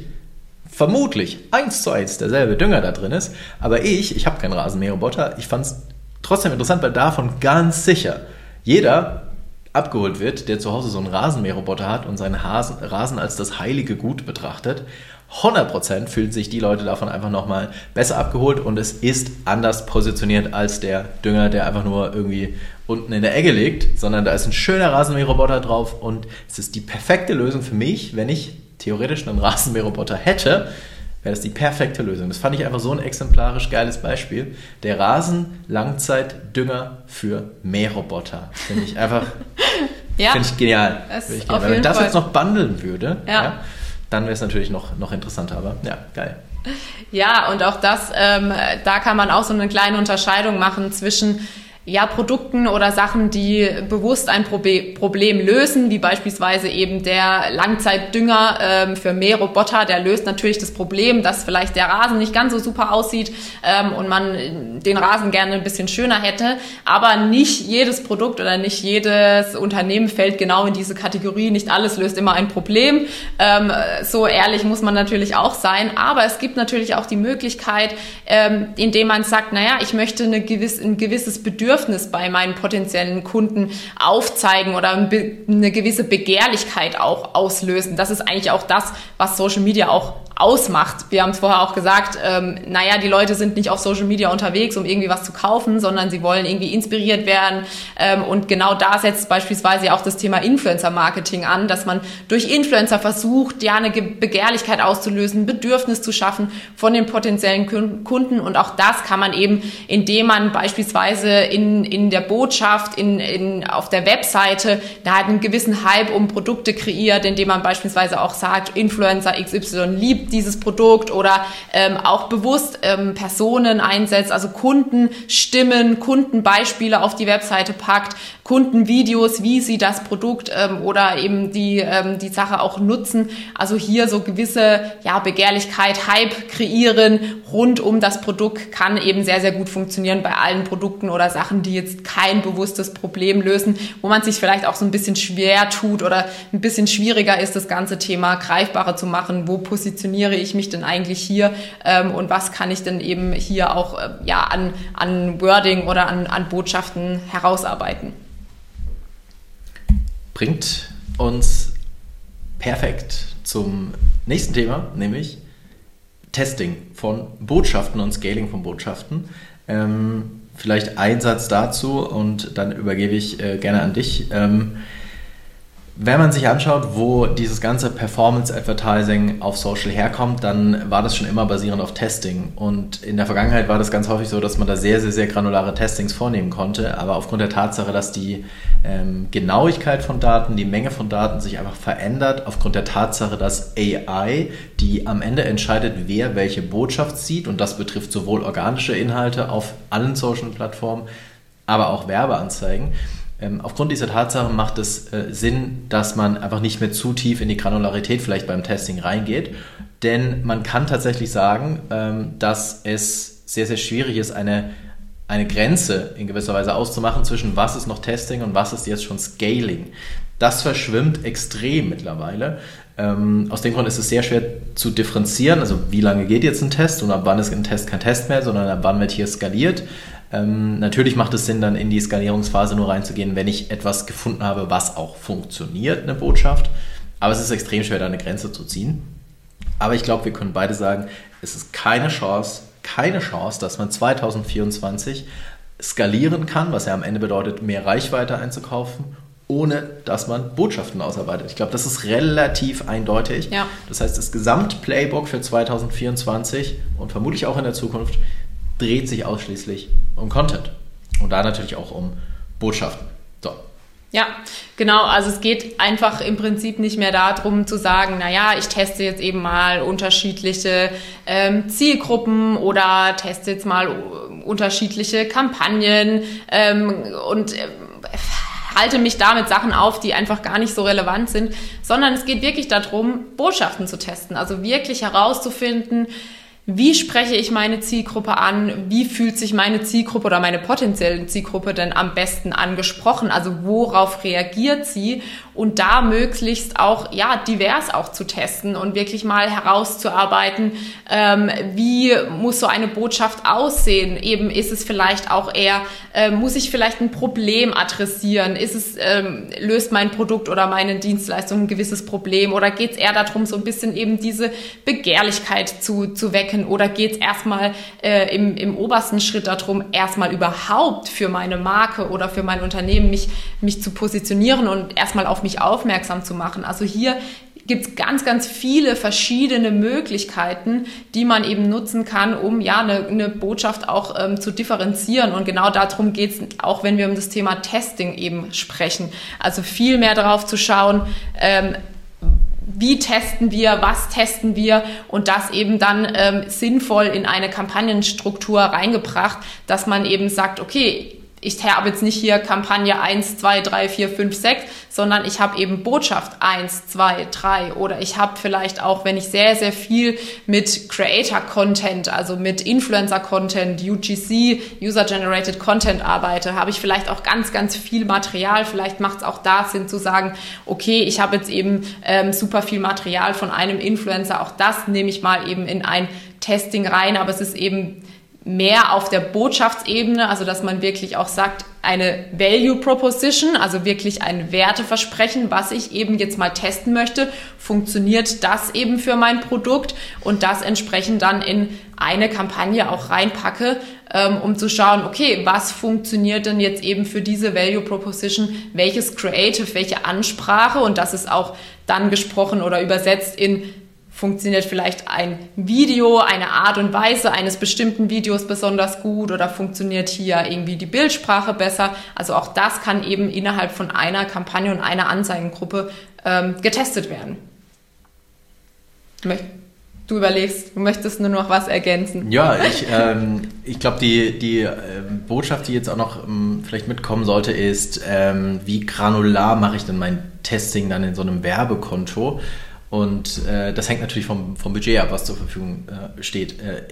vermutlich eins zu eins derselbe Dünger da drin ist. Aber ich, ich habe keinen Rasenmäherroboter, ich fand es trotzdem interessant, weil davon ganz sicher jeder abgeholt wird, der zu Hause so einen Rasenmäherroboter hat und seinen Hasen, Rasen als das heilige Gut betrachtet. 100% fühlen sich die Leute davon einfach nochmal besser abgeholt und es ist anders positioniert als der Dünger, der einfach nur irgendwie unten in der Ecke liegt, sondern da ist ein schöner Rasenmäherroboter drauf und es ist die perfekte Lösung für mich, wenn ich theoretisch einen Rasenmäherroboter hätte, wäre das die perfekte Lösung. Das fand ich einfach so ein exemplarisch geiles Beispiel. Der Rasen-Langzeitdünger für Mähroboter. Finde ich einfach ja, finde ich genial. Find ich genial. Wenn ich das Fall. jetzt noch bundeln würde, ja. ja dann wäre es natürlich noch, noch interessanter. Aber ja, geil. Ja, und auch das, ähm, da kann man auch so eine kleine Unterscheidung machen zwischen ja, Produkten oder Sachen, die bewusst ein Problem lösen, wie beispielsweise eben der Langzeitdünger ähm, für Mähroboter, der löst natürlich das Problem, dass vielleicht der Rasen nicht ganz so super aussieht ähm, und man den Rasen gerne ein bisschen schöner hätte. Aber nicht jedes Produkt oder nicht jedes Unternehmen fällt genau in diese Kategorie. Nicht alles löst immer ein Problem. Ähm, so ehrlich muss man natürlich auch sein. Aber es gibt natürlich auch die Möglichkeit, ähm, indem man sagt, naja, ich möchte eine gewiss, ein gewisses Bedürfnis Bedürfnis bei meinen potenziellen Kunden aufzeigen oder eine gewisse Begehrlichkeit auch auslösen. Das ist eigentlich auch das, was Social Media auch ausmacht. Wir haben es vorher auch gesagt, ähm, naja, die Leute sind nicht auf Social Media unterwegs, um irgendwie was zu kaufen, sondern sie wollen irgendwie inspiriert werden. Ähm, und genau da setzt beispielsweise auch das Thema Influencer-Marketing an, dass man durch Influencer versucht, ja, eine Begehrlichkeit auszulösen, Bedürfnis zu schaffen von den potenziellen Kunden. Und auch das kann man eben, indem man beispielsweise in, in der Botschaft, in, in, auf der Webseite, da hat einen gewissen Hype um Produkte kreiert, indem man beispielsweise auch sagt, Influencer XY liebt dieses Produkt oder ähm, auch bewusst ähm, Personen einsetzt, also Kundenstimmen, Kundenbeispiele auf die Webseite packt, Kundenvideos, wie sie das Produkt ähm, oder eben die, ähm, die Sache auch nutzen. Also hier so gewisse ja, Begehrlichkeit, Hype kreieren rund um das Produkt kann eben sehr, sehr gut funktionieren bei allen Produkten oder Sachen, die jetzt kein bewusstes Problem lösen, wo man sich vielleicht auch so ein bisschen schwer tut oder ein bisschen schwieriger ist, das ganze Thema greifbarer zu machen. Wo positioniere ich mich denn eigentlich hier ähm, und was kann ich denn eben hier auch äh, ja, an, an Wording oder an, an Botschaften herausarbeiten? Bringt uns perfekt zum nächsten Thema, nämlich Testing von Botschaften und Scaling von Botschaften. Ähm, vielleicht ein Satz dazu und dann übergebe ich äh, gerne an dich. Ähm, wenn man sich anschaut, wo dieses ganze Performance Advertising auf Social herkommt, dann war das schon immer basierend auf Testing. Und in der Vergangenheit war das ganz häufig so, dass man da sehr, sehr, sehr granulare Testings vornehmen konnte. Aber aufgrund der Tatsache, dass die ähm, Genauigkeit von Daten, die Menge von Daten sich einfach verändert, aufgrund der Tatsache, dass AI, die am Ende entscheidet, wer welche Botschaft sieht, und das betrifft sowohl organische Inhalte auf allen Social-Plattformen, aber auch Werbeanzeigen, aufgrund dieser Tatsache macht es äh, Sinn, dass man einfach nicht mehr zu tief in die Granularität vielleicht beim Testing reingeht. Denn man kann tatsächlich sagen, ähm, dass es sehr, sehr schwierig ist, eine, eine Grenze in gewisser Weise auszumachen zwischen was ist noch Testing und was ist jetzt schon Scaling. Das verschwimmt extrem mittlerweile. Ähm, aus dem Grund ist es sehr schwer zu differenzieren, also wie lange geht jetzt ein Test und ab wann ist ein Test kein Test mehr, sondern ab wann wird hier skaliert. Ähm, natürlich macht es Sinn, dann in die Skalierungsphase nur reinzugehen, wenn ich etwas gefunden habe, was auch funktioniert, eine Botschaft. Aber es ist extrem schwer, da eine Grenze zu ziehen. Aber ich glaube, wir können beide sagen, es ist keine Chance, keine Chance, dass man 2024 skalieren kann, was ja am Ende bedeutet, mehr Reichweite einzukaufen, ohne dass man Botschaften ausarbeitet. Ich glaube, das ist relativ eindeutig. Ja. Das heißt, das Gesamtplaybook für 2024 und vermutlich auch in der Zukunft dreht sich ausschließlich um Content. Und da natürlich auch um Botschaften. So, Ja, genau. Also es geht einfach im Prinzip nicht mehr darum zu sagen, na ja, ich teste jetzt eben mal unterschiedliche ähm, Zielgruppen oder teste jetzt mal unterschiedliche Kampagnen ähm, und äh, halte mich damit Sachen auf, die einfach gar nicht so relevant sind, sondern es geht wirklich darum, Botschaften zu testen. Also wirklich herauszufinden, wie spreche ich meine Zielgruppe an, wie fühlt sich meine Zielgruppe oder meine potenzielle Zielgruppe denn am besten angesprochen, also worauf reagiert sie? Und da möglichst auch ja divers auch zu testen und wirklich mal herauszuarbeiten, ähm, wie muss so eine Botschaft aussehen. Eben ist es vielleicht auch eher, äh, muss ich vielleicht ein Problem adressieren? Ist es ähm, löst mein Produkt oder meine Dienstleistung ein gewisses Problem? Oder geht es eher darum, so ein bisschen eben diese Begehrlichkeit zu zu wecken oder geht es erstmal äh, im, im obersten Schritt darum, erstmal überhaupt für meine Marke oder für mein Unternehmen mich mich zu positionieren und erstmal auf mich aufmerksam zu machen. Also hier gibt es ganz, ganz viele verschiedene Möglichkeiten, die man eben nutzen kann, um ja eine, eine Botschaft auch ähm, zu differenzieren. Und genau darum geht es auch, wenn wir um das Thema Testing eben sprechen. Also viel mehr darauf zu schauen, ähm, wie testen wir, was testen wir und das eben dann ähm, sinnvoll in eine Kampagnenstruktur reingebracht, dass man eben sagt, okay, ich habe jetzt nicht hier Kampagne 1, 2, 3, 4, 5, 6, sondern ich habe eben Botschaft 1, 2, 3 oder ich habe vielleicht auch, wenn ich sehr, sehr viel mit Creator-Content, also mit Influencer-Content, UGC, User-Generated Content arbeite, habe ich vielleicht auch ganz, ganz viel Material. Vielleicht macht es auch da Sinn zu sagen, okay, ich habe jetzt eben ähm, super viel Material von einem Influencer, auch das nehme ich mal eben in ein Testing rein, aber es ist eben mehr auf der Botschaftsebene, also dass man wirklich auch sagt, eine Value Proposition, also wirklich ein Werteversprechen, was ich eben jetzt mal testen möchte, funktioniert das eben für mein Produkt und das entsprechend dann in eine Kampagne auch reinpacke, ähm, um zu schauen, okay, was funktioniert denn jetzt eben für diese Value Proposition, welches Creative, welche Ansprache und das ist auch dann gesprochen oder übersetzt in funktioniert vielleicht ein Video, eine Art und Weise eines bestimmten Videos besonders gut oder funktioniert hier irgendwie die Bildsprache besser. Also auch das kann eben innerhalb von einer Kampagne und einer Anzeigengruppe ähm, getestet werden. Du überlegst, du möchtest nur noch was ergänzen. Ja, ich, ähm, ich glaube, die, die äh, Botschaft, die jetzt auch noch ähm, vielleicht mitkommen sollte, ist, ähm, wie granular mache ich denn mein Testing dann in so einem Werbekonto? Und äh, das hängt natürlich vom, vom Budget ab, was zur Verfügung äh, steht. Äh,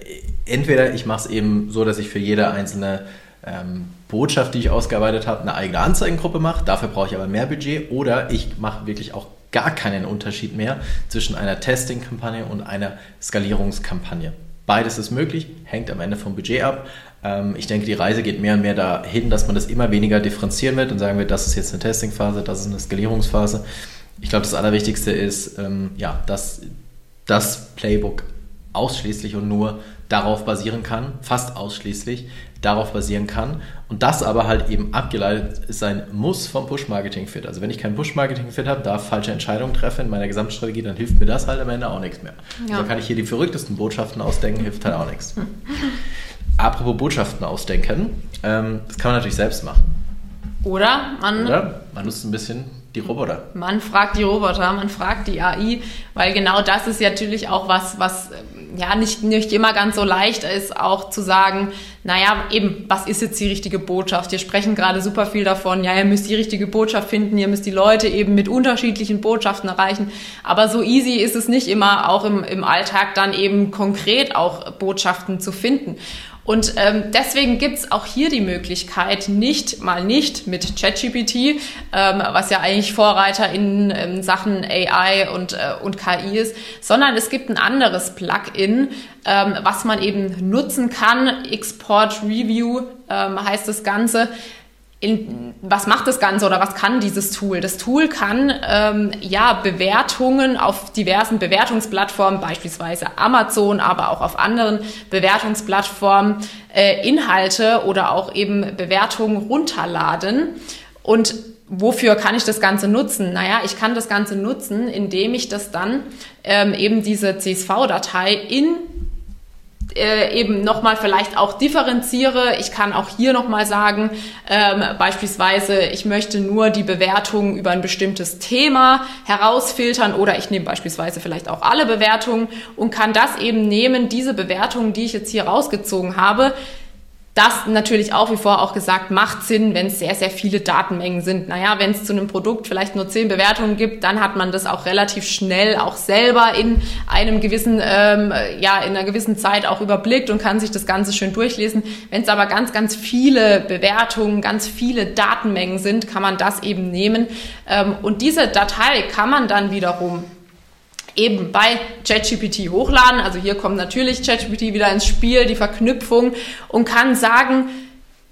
entweder ich mache es eben so, dass ich für jede einzelne ähm, Botschaft, die ich ausgearbeitet habe, eine eigene Anzeigengruppe mache. Dafür brauche ich aber mehr Budget. Oder ich mache wirklich auch gar keinen Unterschied mehr zwischen einer Testing-Kampagne und einer Skalierungskampagne. Beides ist möglich, hängt am Ende vom Budget ab. Ähm, ich denke, die Reise geht mehr und mehr dahin, dass man das immer weniger differenzieren wird und sagen wird, das ist jetzt eine Testing-Phase, das ist eine Skalierungsphase ich glaube, das Allerwichtigste ist, ähm, ja, dass das Playbook ausschließlich und nur darauf basieren kann, fast ausschließlich darauf basieren kann und das aber halt eben abgeleitet sein muss vom Push-Marketing-Fit. Also wenn ich kein Push-Marketing-Fit habe, darf falsche Entscheidungen treffen in meiner Gesamtstrategie, dann hilft mir das halt am Ende auch nichts mehr. Ja. Also kann ich hier die verrücktesten Botschaften ausdenken, hilft halt auch nichts. Apropos Botschaften ausdenken, ähm, das kann man natürlich selbst machen. Oder man, Oder man nutzt ein bisschen die Roboter. Man fragt die Roboter, man fragt die AI, weil genau das ist natürlich auch was, was ja nicht, nicht immer ganz so leicht ist, auch zu sagen, naja, eben, was ist jetzt die richtige Botschaft? Wir sprechen gerade super viel davon, ja, ihr müsst die richtige Botschaft finden, ihr müsst die Leute eben mit unterschiedlichen Botschaften erreichen. Aber so easy ist es nicht immer, auch im, im Alltag dann eben konkret auch Botschaften zu finden. Und ähm, deswegen gibt's auch hier die Möglichkeit, nicht mal nicht mit ChatGPT, ähm, was ja eigentlich Vorreiter in ähm, Sachen AI und, äh, und KI ist, sondern es gibt ein anderes Plugin, ähm, was man eben nutzen kann. Export Review ähm, heißt das Ganze in, was macht das Ganze oder was kann dieses Tool? Das Tool kann ähm, ja Bewertungen auf diversen Bewertungsplattformen, beispielsweise Amazon, aber auch auf anderen Bewertungsplattformen, äh, Inhalte oder auch eben Bewertungen runterladen. Und wofür kann ich das Ganze nutzen? Naja, ich kann das Ganze nutzen, indem ich das dann ähm, eben diese CSV-Datei in äh, eben nochmal vielleicht auch differenziere. Ich kann auch hier nochmal sagen, ähm, beispielsweise, ich möchte nur die Bewertungen über ein bestimmtes Thema herausfiltern oder ich nehme beispielsweise vielleicht auch alle Bewertungen und kann das eben nehmen, diese Bewertungen, die ich jetzt hier rausgezogen habe, das natürlich auch, wie vorher auch gesagt, macht Sinn, wenn es sehr, sehr viele Datenmengen sind. Naja, wenn es zu einem Produkt vielleicht nur zehn Bewertungen gibt, dann hat man das auch relativ schnell auch selber in einem gewissen, ähm, ja, in einer gewissen Zeit auch überblickt und kann sich das Ganze schön durchlesen. Wenn es aber ganz, ganz viele Bewertungen, ganz viele Datenmengen sind, kann man das eben nehmen. Ähm, und diese Datei kann man dann wiederum eben bei ChatGPT hochladen. Also hier kommt natürlich ChatGPT wieder ins Spiel, die Verknüpfung und kann sagen,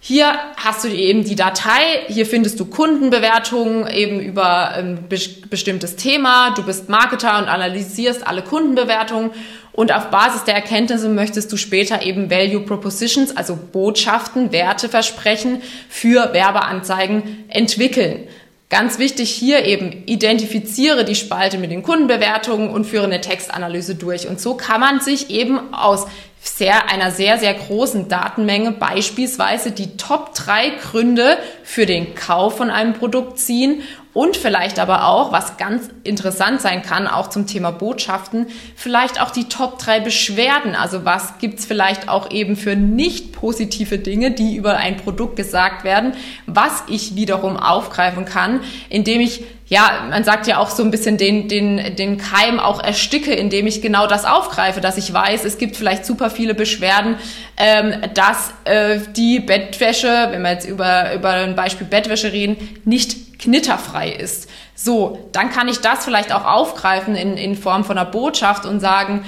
hier hast du eben die Datei, hier findest du Kundenbewertungen eben über ein bestimmtes Thema. Du bist Marketer und analysierst alle Kundenbewertungen und auf Basis der Erkenntnisse möchtest du später eben Value Propositions, also Botschaften, Werteversprechen für Werbeanzeigen entwickeln. Ganz wichtig hier eben, identifiziere die Spalte mit den Kundenbewertungen und führe eine Textanalyse durch. Und so kann man sich eben aus sehr, einer sehr, sehr großen Datenmenge beispielsweise die Top drei Gründe für den Kauf von einem Produkt ziehen und vielleicht aber auch, was ganz interessant sein kann, auch zum Thema Botschaften, vielleicht auch die Top 3 Beschwerden. Also was gibt's vielleicht auch eben für nicht positive Dinge, die über ein Produkt gesagt werden, was ich wiederum aufgreifen kann, indem ich ja, man sagt ja auch so ein bisschen den, den, den Keim auch ersticke, indem ich genau das aufgreife, dass ich weiß, es gibt vielleicht super viele Beschwerden, ähm, dass äh, die Bettwäsche, wenn wir jetzt über, über ein Beispiel Bettwäsche reden, nicht knitterfrei ist. So, dann kann ich das vielleicht auch aufgreifen in, in Form von einer Botschaft und sagen,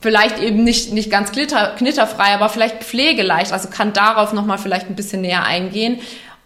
vielleicht eben nicht, nicht ganz glitter, knitterfrei, aber vielleicht pflegeleicht, also kann darauf nochmal vielleicht ein bisschen näher eingehen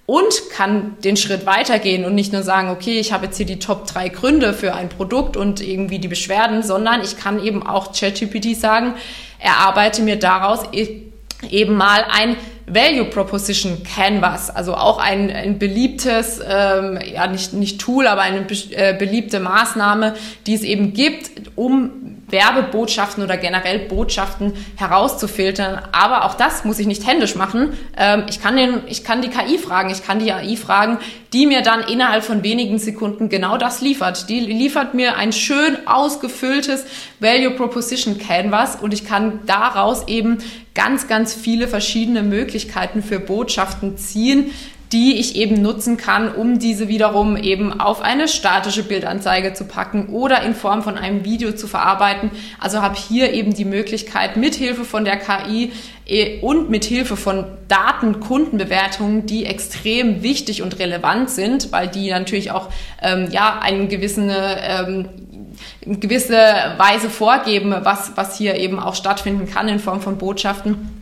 und kann den Schritt weitergehen und nicht nur sagen, okay, ich habe jetzt hier die Top drei Gründe für ein Produkt und irgendwie die Beschwerden, sondern ich kann eben auch ChatGPT sagen, erarbeite mir daraus e-, eben mal ein Value Proposition Canvas, also auch ein, ein beliebtes, ähm, ja nicht, nicht Tool, aber eine be äh, beliebte Maßnahme, die es eben gibt, um Werbebotschaften oder generell Botschaften herauszufiltern. Aber auch das muss ich nicht händisch machen. Ähm, ich, kann den, ich kann die KI fragen, ich kann die AI fragen, die mir dann innerhalb von wenigen Sekunden genau das liefert. Die liefert mir ein schön ausgefülltes Value Proposition Canvas und ich kann daraus eben ganz, ganz viele verschiedene Möglichkeiten für Botschaften ziehen, die ich eben nutzen kann, um diese wiederum eben auf eine statische Bildanzeige zu packen oder in Form von einem Video zu verarbeiten. Also habe hier eben die Möglichkeit, mithilfe von der KI äh, und mithilfe von Daten, Kundenbewertungen, die extrem wichtig und relevant sind, weil die natürlich auch ähm, ja einen gewissen ähm, gewisse Weise vorgeben, was, was hier eben auch stattfinden kann in Form von Botschaften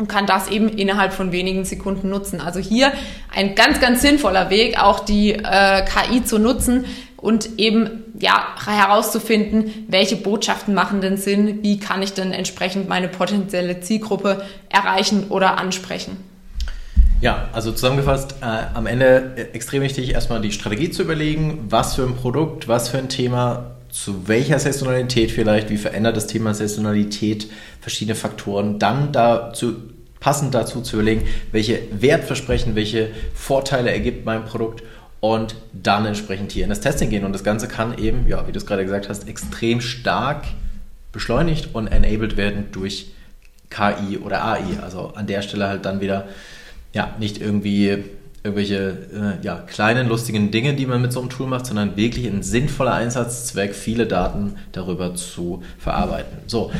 und kann das eben innerhalb von wenigen Sekunden nutzen. Also hier ein ganz, ganz sinnvoller Weg, auch die äh, KI zu nutzen und eben ja herauszufinden, welche Botschaften machen denn Sinn, wie kann ich denn entsprechend meine potenzielle Zielgruppe erreichen oder ansprechen. Ja, also zusammengefasst, äh, am Ende äh, extrem wichtig, erstmal die Strategie zu überlegen, was für ein Produkt, was für ein Thema zu welcher Saisonalität vielleicht, wie verändert das Thema Saisonalität verschiedene Faktoren, dann dazu passend dazu zu überlegen, welche Wertversprechen, welche Vorteile ergibt mein Produkt und dann entsprechend hier in das Testing gehen. Und das Ganze kann eben, ja, wie du es gerade gesagt hast, extrem stark beschleunigt und enabled werden durch KI oder AI. Also an der Stelle halt dann wieder, ja, nicht irgendwie irgendwelche äh, ja, kleinen, lustigen Dinge, die man mit so einem Tool macht, sondern wirklich ein sinnvoller Einsatzzweck, viele Daten darüber zu verarbeiten. So,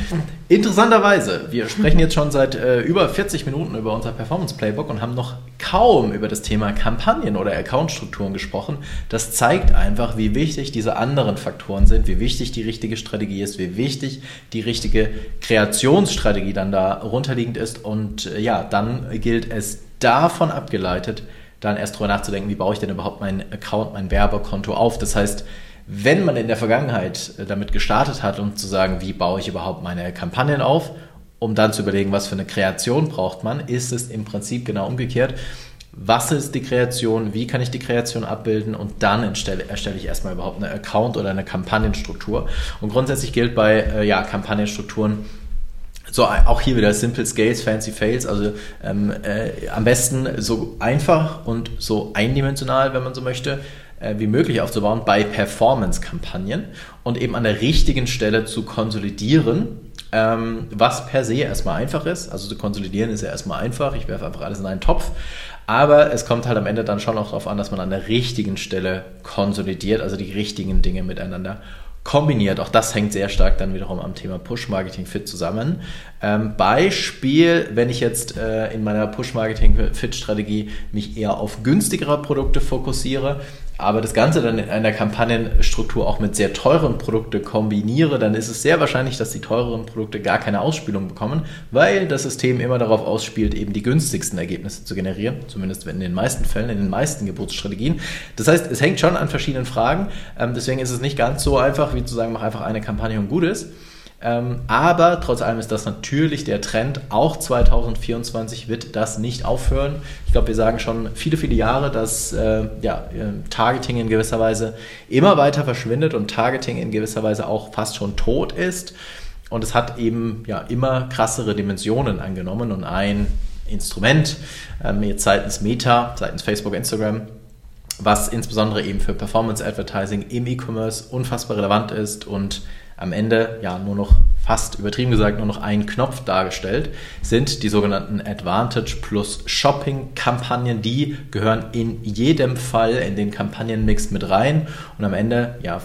interessanterweise, wir sprechen jetzt schon seit äh, über 40 Minuten über unser Performance Playbook und haben noch kaum über das Thema Kampagnen oder Accountstrukturen gesprochen. Das zeigt einfach, wie wichtig diese anderen Faktoren sind, wie wichtig die richtige Strategie ist, wie wichtig die richtige Kreationsstrategie dann da runterliegend ist und äh, ja, dann gilt es davon abgeleitet, dann erst darüber nachzudenken, wie baue ich denn überhaupt meinen Account, mein Werbekonto auf. Das heißt, wenn man in der Vergangenheit äh, damit gestartet hat, um zu sagen, wie baue ich überhaupt meine Kampagnen auf, um dann zu überlegen, was für eine Kreation braucht man, ist es im Prinzip genau umgekehrt. Was ist die Kreation? Wie kann ich die Kreation abbilden? Und dann erstelle, erstelle ich erstmal überhaupt eine Account- oder eine Kampagnenstruktur. Und grundsätzlich gilt bei äh, ja, Kampagnenstrukturen, So, auch hier wieder Simple Scales, Fancy Fails, also ähm, äh, am besten so einfach und so eindimensional, wenn man so möchte, äh, wie möglich aufzubauen bei Performance-Kampagnen und eben an der richtigen Stelle zu konsolidieren, ähm, was per se erstmal einfach ist. Also zu konsolidieren ist ja erstmal einfach, ich werfe einfach alles in einen Topf. Aber es kommt halt am Ende dann schon auch darauf an, dass man an der richtigen Stelle konsolidiert, also die richtigen Dinge miteinander kombiniert. Auch das hängt sehr stark dann wiederum am Thema Push-Marketing Fit zusammen. Ähm, Beispiel, wenn ich jetzt äh, in meiner Push-Marketing Fit Strategie mich eher auf günstigere Produkte fokussiere, aber das Ganze dann in einer Kampagnenstruktur auch mit sehr teuren Produkten kombiniere, dann ist es sehr wahrscheinlich, dass die teureren Produkte gar keine Ausspielung bekommen, weil das System immer darauf ausspielt, eben die günstigsten Ergebnisse zu generieren, zumindest in den meisten Fällen, in den meisten Geburtsstrategien. Das heißt, es hängt schon an verschiedenen Fragen, ähm, deswegen ist es nicht ganz so einfach, wie zu sagen, mach einfach eine Kampagne und gut ist. Ähm, aber trotz allem ist das natürlich der Trend. Auch 2024 wird das nicht aufhören. Ich glaube, wir sagen schon viele, viele Jahre, dass äh, ja, äh, Targeting in gewisser Weise immer weiter verschwindet und Targeting in gewisser Weise auch fast schon tot ist. Und es hat eben ja immer krassere Dimensionen angenommen und ein Instrument ähm, jetzt seitens Meta, seitens Facebook, Instagram, was insbesondere eben für Performance Advertising im E-Commerce unfassbar relevant ist und am Ende ja nur noch fast übertrieben gesagt nur noch einen Knopf dargestellt, sind die sogenannten Advantage plus Shopping Kampagnen. Die gehören in jedem Fall in den Kampagnenmix mit rein und am Ende ja,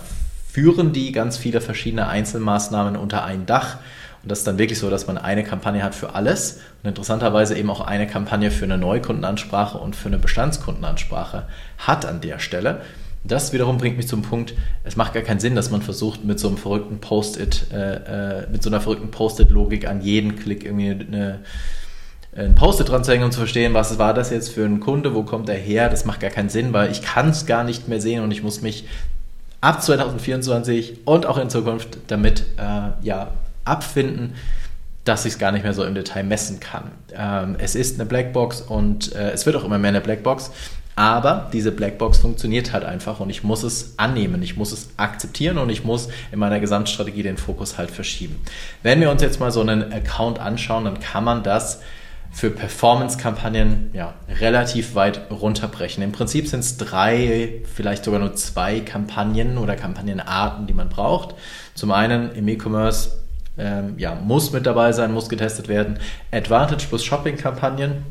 führen die ganz viele verschiedene Einzelmaßnahmen unter ein Dach. Und das ist dann wirklich so, dass man eine Kampagne hat für alles und interessanterweise eben auch eine Kampagne für eine Neukundenansprache und für eine Bestandskundenansprache hat an der Stelle. Das wiederum bringt mich zum Punkt, es macht gar keinen Sinn, dass man versucht, mit so einem verrückten Post-it, äh, äh, mit so einer verrückten Post-it-Logik an jeden Klick irgendwie eine, ein Post-it dran zu hängen und zu verstehen, was war das jetzt für ein Kunde, wo kommt er her, das macht gar keinen Sinn, weil ich kann es gar nicht mehr sehen und ich muss mich ab 2024 und auch in Zukunft damit äh, ja, abfinden, dass ich es gar nicht mehr so im Detail messen kann. Ähm, es ist eine Blackbox und äh, es wird auch immer mehr eine Blackbox. Aber diese Blackbox funktioniert halt einfach und ich muss es annehmen, ich muss es akzeptieren und ich muss in meiner Gesamtstrategie den Fokus halt verschieben. Wenn wir uns jetzt mal so einen Account anschauen, dann kann man das für Performance-Kampagnen ja, relativ weit runterbrechen. Im Prinzip sind es drei, vielleicht sogar nur zwei Kampagnen oder Kampagnenarten, die man braucht. Zum einen im E-Commerce ähm, ja, muss mit dabei sein, muss getestet werden. Advantage plus Shopping-Kampagnen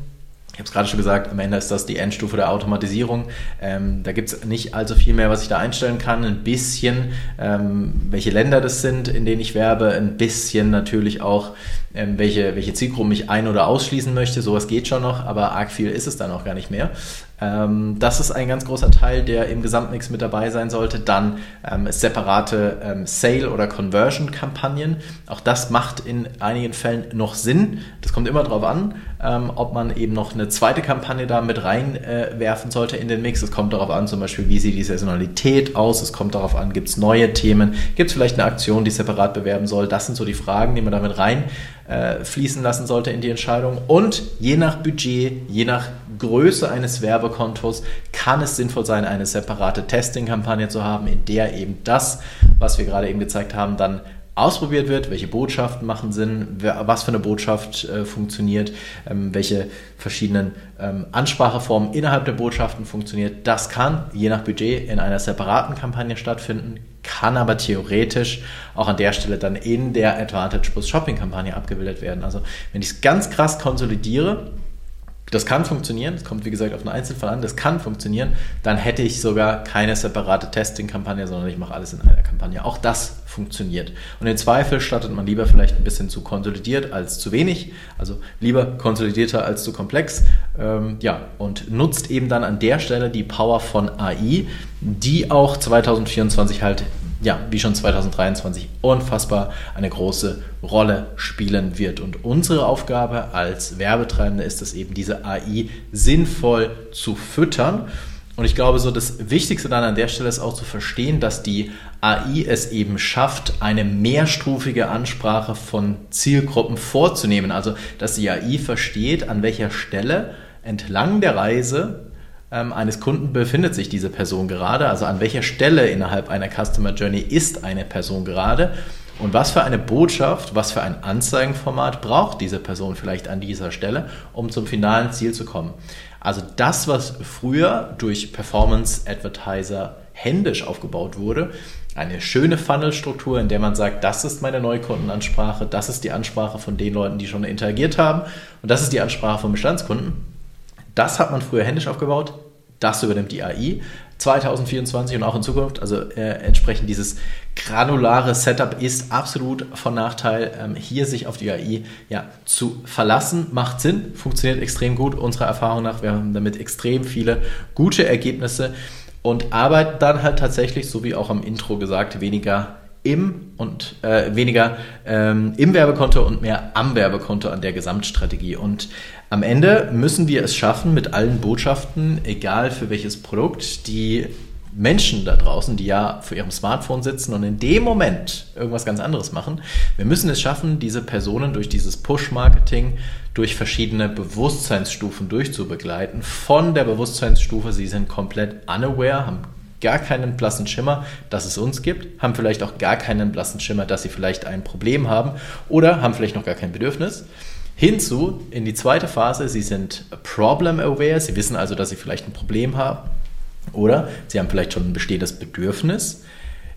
ich habe es gerade schon gesagt, am Ende ist das die Endstufe der Automatisierung. Ähm, da gibt es nicht allzu viel mehr, was ich da einstellen kann. Ein bisschen, ähm, welche Länder das sind, in denen ich werbe. Ein bisschen natürlich auch, ähm, welche, welche Zielgruppen ich ein- oder ausschließen möchte. Sowas geht schon noch, aber arg viel ist es dann auch gar nicht mehr. Ähm, das ist ein ganz großer Teil, der im Gesamtmix mit dabei sein sollte. Dann ähm, separate ähm, Sale- oder Conversion-Kampagnen. Auch das macht in einigen Fällen noch Sinn. Das kommt immer darauf an, ähm, ob man eben noch eine zweite Kampagne da mit reinwerfen äh, sollte in den Mix. Es kommt darauf an, zum Beispiel, wie sieht die Saisonalität aus. Es kommt darauf an, gibt es neue Themen, gibt es vielleicht eine Aktion, die separat bewerben soll. Das sind so die Fragen, die man damit rein äh, fließen lassen sollte in die Entscheidung. Und je nach Budget, je nach Größe eines Werbekontos kann es sinnvoll sein, eine separate Testing-Kampagne zu haben, in der eben das, was wir gerade eben gezeigt haben, dann ausprobiert wird, welche Botschaften machen Sinn, was für eine Botschaft äh, funktioniert, ähm, welche verschiedenen ähm, Anspracheformen innerhalb der Botschaften funktioniert. Das kann je nach Budget in einer separaten Kampagne stattfinden, kann aber theoretisch auch an der Stelle dann in der Advantage Plus Shopping Kampagne abgebildet werden. Also wenn ich es ganz krass konsolidiere, das kann funktionieren, das kommt wie gesagt auf einen Einzelfall an, das kann funktionieren, dann hätte ich sogar keine separate Testing-Kampagne, sondern ich mache alles in einer Kampagne. Auch das funktioniert. Und im Zweifel startet man lieber vielleicht ein bisschen zu konsolidiert als zu wenig, also lieber konsolidierter als zu komplex, ähm, ja, und nutzt eben dann an der Stelle die Power von AI, die auch 2024 halt ja, wie schon 2023 unfassbar eine große Rolle spielen wird. Und unsere Aufgabe als Werbetreibende ist es eben, diese AI sinnvoll zu füttern. Und ich glaube, so das Wichtigste dann an der Stelle ist auch zu verstehen, dass die AI es eben schafft, eine mehrstufige Ansprache von Zielgruppen vorzunehmen. Also, dass die AI versteht, an welcher Stelle entlang der Reise eines Kunden befindet sich diese Person gerade, also an welcher Stelle innerhalb einer Customer Journey ist eine Person gerade und was für eine Botschaft, was für ein Anzeigenformat braucht diese Person vielleicht an dieser Stelle, um zum finalen Ziel zu kommen. Also das, was früher durch Performance Advertiser händisch aufgebaut wurde, eine schöne Funnelstruktur, in der man sagt, das ist meine Neukundenansprache, das ist die Ansprache von den Leuten, die schon interagiert haben und das ist die Ansprache von Bestandskunden. Das hat man früher händisch aufgebaut, das übernimmt die AI. 2024 und auch in Zukunft, also äh, entsprechend dieses granulare Setup ist absolut von Nachteil. Ähm, hier sich auf die AI ja, zu verlassen, macht Sinn, funktioniert extrem gut, unserer Erfahrung nach. Wir haben damit extrem viele gute Ergebnisse und arbeiten dann halt tatsächlich, so wie auch am Intro gesagt, weniger im und äh, weniger ähm, im Werbekonto und mehr am Werbekonto an der Gesamtstrategie. Und am Ende müssen wir es schaffen, mit allen Botschaften, egal für welches Produkt, die Menschen da draußen, die ja vor ihrem Smartphone sitzen und in dem Moment irgendwas ganz anderes machen. Wir müssen es schaffen, diese Personen durch dieses Push-Marketing, durch verschiedene Bewusstseinsstufen durchzubegleiten. Von der Bewusstseinsstufe, sie sind komplett unaware, haben gar keinen blassen Schimmer, dass es uns gibt, haben vielleicht auch gar keinen blassen Schimmer, dass sie vielleicht ein Problem haben oder haben vielleicht noch gar kein Bedürfnis. Hinzu in die zweite Phase, sie sind problem aware, sie wissen also, dass sie vielleicht ein Problem haben oder sie haben vielleicht schon ein bestehendes Bedürfnis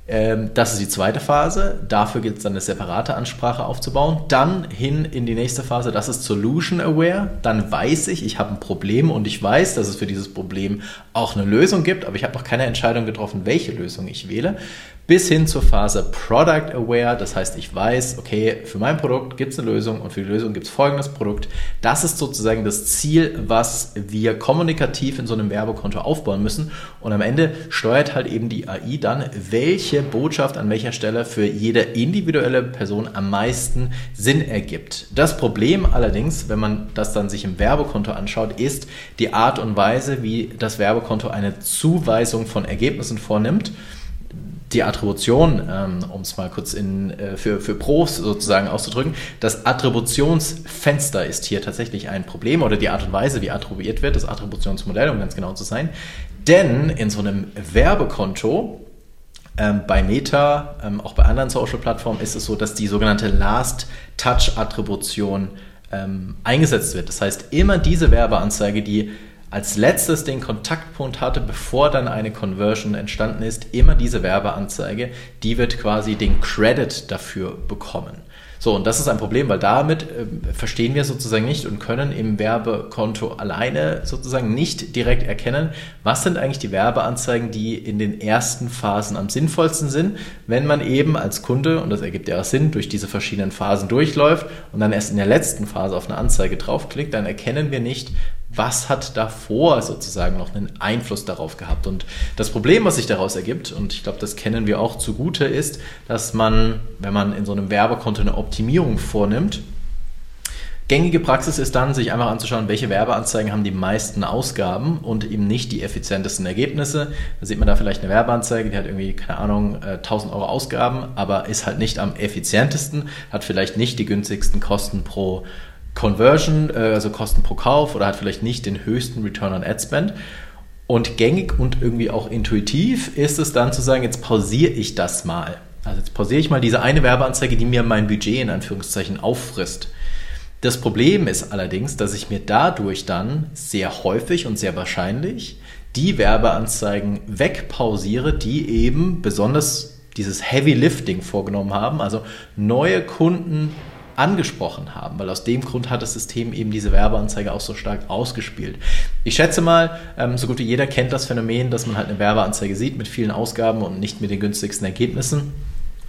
ähm, das ist die zweite Phase. Dafür gilt es dann eine separate Ansprache aufzubauen. Dann hin in die nächste Phase, das ist Solution Aware. Dann weiß ich, ich habe ein Problem und ich weiß, dass es für dieses Problem auch eine Lösung gibt, aber ich habe noch keine Entscheidung getroffen, welche Lösung ich wähle bis hin zur Phase Product Aware. Das heißt, ich weiß, okay, für mein Produkt gibt es eine Lösung und für die Lösung gibt es folgendes Produkt. Das ist sozusagen das Ziel, was wir kommunikativ in so einem Werbekonto aufbauen müssen. Und am Ende steuert halt eben die AI dann, welche Botschaft an welcher Stelle für jede individuelle Person am meisten Sinn ergibt. Das Problem allerdings, wenn man das dann sich im Werbekonto anschaut, ist die Art und Weise, wie das Werbekonto eine Zuweisung von Ergebnissen vornimmt die Attribution, ähm, um es mal kurz in, äh, für, für Pros sozusagen auszudrücken, das Attributionsfenster ist hier tatsächlich ein Problem oder die Art und Weise, wie attribuiert wird, das Attributionsmodell, um ganz genau zu sein. Denn in so einem Werbekonto ähm, bei Meta, ähm, auch bei anderen Social-Plattformen ist es so, dass die sogenannte Last-Touch-Attribution ähm, eingesetzt wird. Das heißt, immer diese Werbeanzeige, die als letztes den Kontaktpunkt hatte, bevor dann eine Conversion entstanden ist, immer diese Werbeanzeige, die wird quasi den Credit dafür bekommen. So, und das ist ein Problem, weil damit äh, verstehen wir sozusagen nicht und können im Werbekonto alleine sozusagen nicht direkt erkennen, was sind eigentlich die Werbeanzeigen, die in den ersten Phasen am sinnvollsten sind, wenn man eben als Kunde, und das ergibt ja auch Sinn, durch diese verschiedenen Phasen durchläuft und dann erst in der letzten Phase auf eine Anzeige draufklickt, dann erkennen wir nicht, was hat davor sozusagen noch einen Einfluss darauf gehabt. Und das Problem, was sich daraus ergibt, und ich glaube, das kennen wir auch zugute, ist, dass man, wenn man in so einem Werbekonto eine Optimierung vornimmt, Gängige Praxis ist dann, sich einfach anzuschauen, welche Werbeanzeigen haben die meisten Ausgaben und eben nicht die effizientesten Ergebnisse. Da sieht man da vielleicht eine Werbeanzeige, die hat irgendwie, keine Ahnung, 1000 äh, Euro Ausgaben, aber ist halt nicht am effizientesten, hat vielleicht nicht die günstigsten Kosten pro Conversion, äh, also Kosten pro Kauf oder hat vielleicht nicht den höchsten Return on Ad Spend. Und gängig und irgendwie auch intuitiv ist es dann zu sagen, jetzt pausiere ich das mal. Also jetzt pausiere ich mal diese eine Werbeanzeige, die mir mein Budget in Anführungszeichen auffrisst. Das Problem ist allerdings, dass ich mir dadurch dann sehr häufig und sehr wahrscheinlich die Werbeanzeigen wegpausiere, die eben besonders dieses Heavy Lifting vorgenommen haben, also neue Kunden angesprochen haben, weil aus dem Grund hat das System eben diese Werbeanzeige auch so stark ausgespielt. Ich schätze mal, ähm, so gut wie jeder kennt das Phänomen, dass man halt eine Werbeanzeige sieht mit vielen Ausgaben und nicht mit den günstigsten Ergebnissen.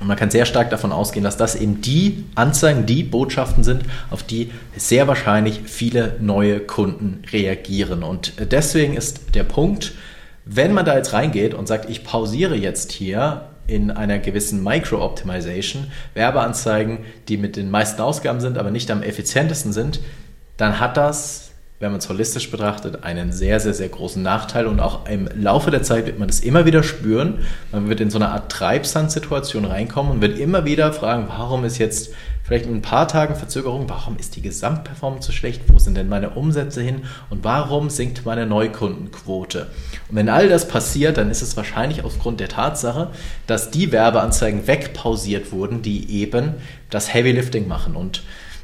Und man kann sehr stark davon ausgehen, dass das eben die Anzeigen, die Botschaften sind, auf die sehr wahrscheinlich viele neue Kunden reagieren. Und deswegen ist der Punkt, wenn man da jetzt reingeht und sagt, ich pausiere jetzt hier in einer gewissen Micro-Optimization Werbeanzeigen, die mit den meisten Ausgaben sind, aber nicht am effizientesten sind, dann hat das wenn man es holistisch betrachtet, einen sehr, sehr, sehr großen Nachteil. Und auch im Laufe der Zeit wird man das immer wieder spüren. Man wird in so eine Art Treibsandsituation reinkommen und wird immer wieder fragen, warum ist jetzt vielleicht in ein paar Tagen Verzögerung, warum ist die Gesamtperformance so schlecht? Wo sind denn meine Umsätze hin? Und warum sinkt meine Neukundenquote? Und wenn all das passiert, dann ist es wahrscheinlich aufgrund der Tatsache, dass die Werbeanzeigen wegpausiert wurden, die eben das Heavy Lifting machen. Und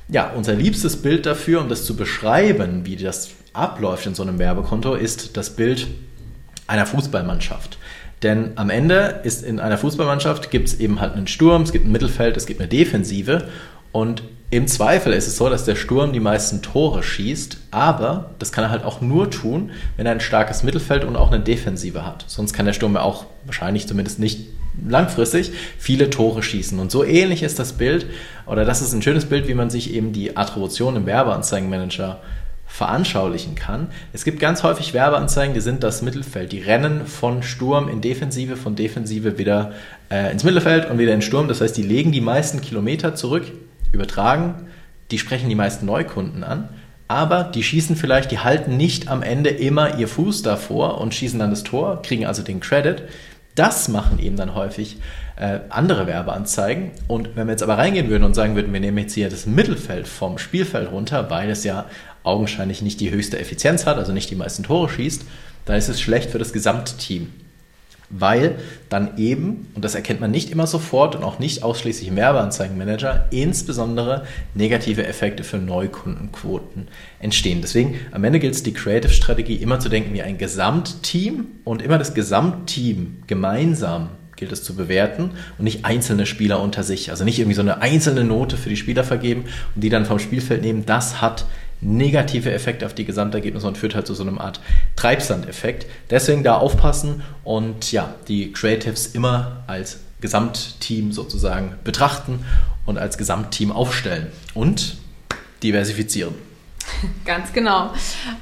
ja, unser liebstes Bild dafür, um das zu beschreiben, wie das abläuft in so einem Werbekonto, ist das Bild einer Fußballmannschaft. Denn am Ende ist in einer Fußballmannschaft gibt es eben halt einen Sturm, es gibt ein Mittelfeld, es gibt eine Defensive und im Zweifel ist es so, dass der Sturm die meisten Tore schießt, aber das kann er halt auch nur tun, wenn er ein starkes Mittelfeld und auch eine Defensive hat. Sonst kann der Sturm ja auch wahrscheinlich zumindest nicht langfristig viele Tore schießen. Und so ähnlich ist das Bild, oder das ist ein schönes Bild, wie man sich eben die Attribution im Werbeanzeigenmanager veranschaulichen kann. Es gibt ganz häufig Werbeanzeigen, die sind das Mittelfeld. Die rennen von Sturm in Defensive, von Defensive wieder äh, ins Mittelfeld und wieder in Sturm. Das heißt, die legen die meisten Kilometer zurück, übertragen, die sprechen die meisten Neukunden an. Aber die schießen vielleicht, die halten nicht am Ende immer ihr Fuß davor und schießen dann das Tor, kriegen also den Credit. Das machen eben dann häufig äh, andere Werbeanzeigen. Und wenn wir jetzt aber reingehen würden und sagen würden, wir nehmen jetzt hier das Mittelfeld vom Spielfeld runter, weil es ja augenscheinlich nicht die höchste Effizienz hat, also nicht die meisten Tore schießt, dann ist es schlecht für das Gesamtteam weil dann eben, und das erkennt man nicht immer sofort und auch nicht ausschließlich im Werbeanzeigenmanager, insbesondere negative Effekte für Neukundenquoten entstehen. Deswegen am Ende gilt es, die Creative-Strategie immer zu denken wie ein Gesamtteam und immer das Gesamtteam gemeinsam gilt es zu bewerten und nicht einzelne Spieler unter sich. Also nicht irgendwie so eine einzelne Note für die Spieler vergeben und die dann vom Spielfeld nehmen. Das hat negative Effekte auf die Gesamtergebnisse und führt halt zu so einer Art Treibsandeffekt. Deswegen da aufpassen und ja, die Creatives immer als Gesamtteam sozusagen betrachten und als Gesamtteam aufstellen und diversifizieren. Ganz genau,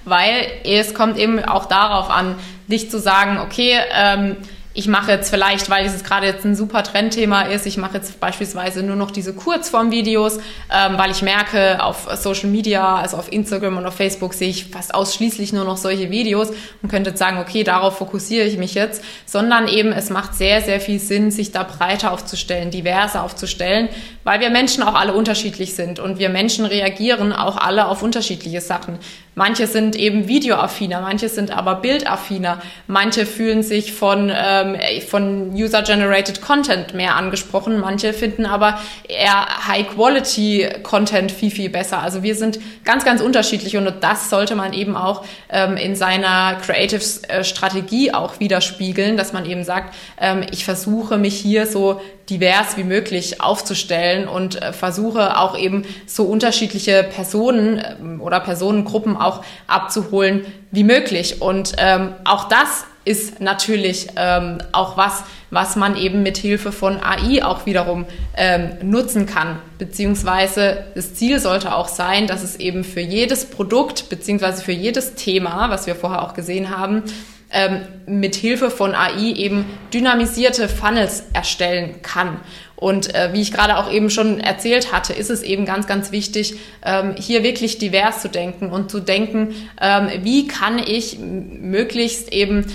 weil es kommt eben auch darauf an, nicht zu sagen, okay, ähm, ich mache jetzt vielleicht, weil dieses gerade jetzt ein super Trendthema ist, ich mache jetzt beispielsweise nur noch diese Kurzformvideos, ähm, weil ich merke, auf Social Media, also auf Instagram und auf Facebook sehe ich fast ausschließlich nur noch solche Videos und könnte jetzt sagen, okay, darauf fokussiere ich mich jetzt, sondern eben es macht sehr, sehr viel Sinn, sich da breiter aufzustellen, diverser aufzustellen, weil wir Menschen auch alle unterschiedlich sind und wir Menschen reagieren auch alle auf unterschiedliche Sachen. Manche sind eben videoaffiner, manche sind aber bildaffiner, manche fühlen sich von, ähm, von User-Generated Content mehr angesprochen, manche finden aber eher High-Quality-Content viel, viel besser. Also wir sind ganz, ganz unterschiedlich und das sollte man eben auch ähm, in seiner Creative-Strategie auch widerspiegeln, dass man eben sagt, ähm, ich versuche mich hier so divers wie möglich aufzustellen und äh, versuche auch eben so unterschiedliche Personen ähm, oder Personengruppen auch abzuholen wie möglich. Und ähm, auch das ist natürlich ähm, auch was, was man eben mit Hilfe von AI auch wiederum ähm, nutzen kann. Beziehungsweise das Ziel sollte auch sein, dass es eben für jedes Produkt beziehungsweise für jedes Thema, was wir vorher auch gesehen haben, ähm, mit Hilfe von AI eben dynamisierte Funnels erstellen kann. Und äh, wie ich gerade auch eben schon erzählt hatte, ist es eben ganz, ganz wichtig, ähm, hier wirklich divers zu denken und zu denken, ähm, wie kann ich möglichst eben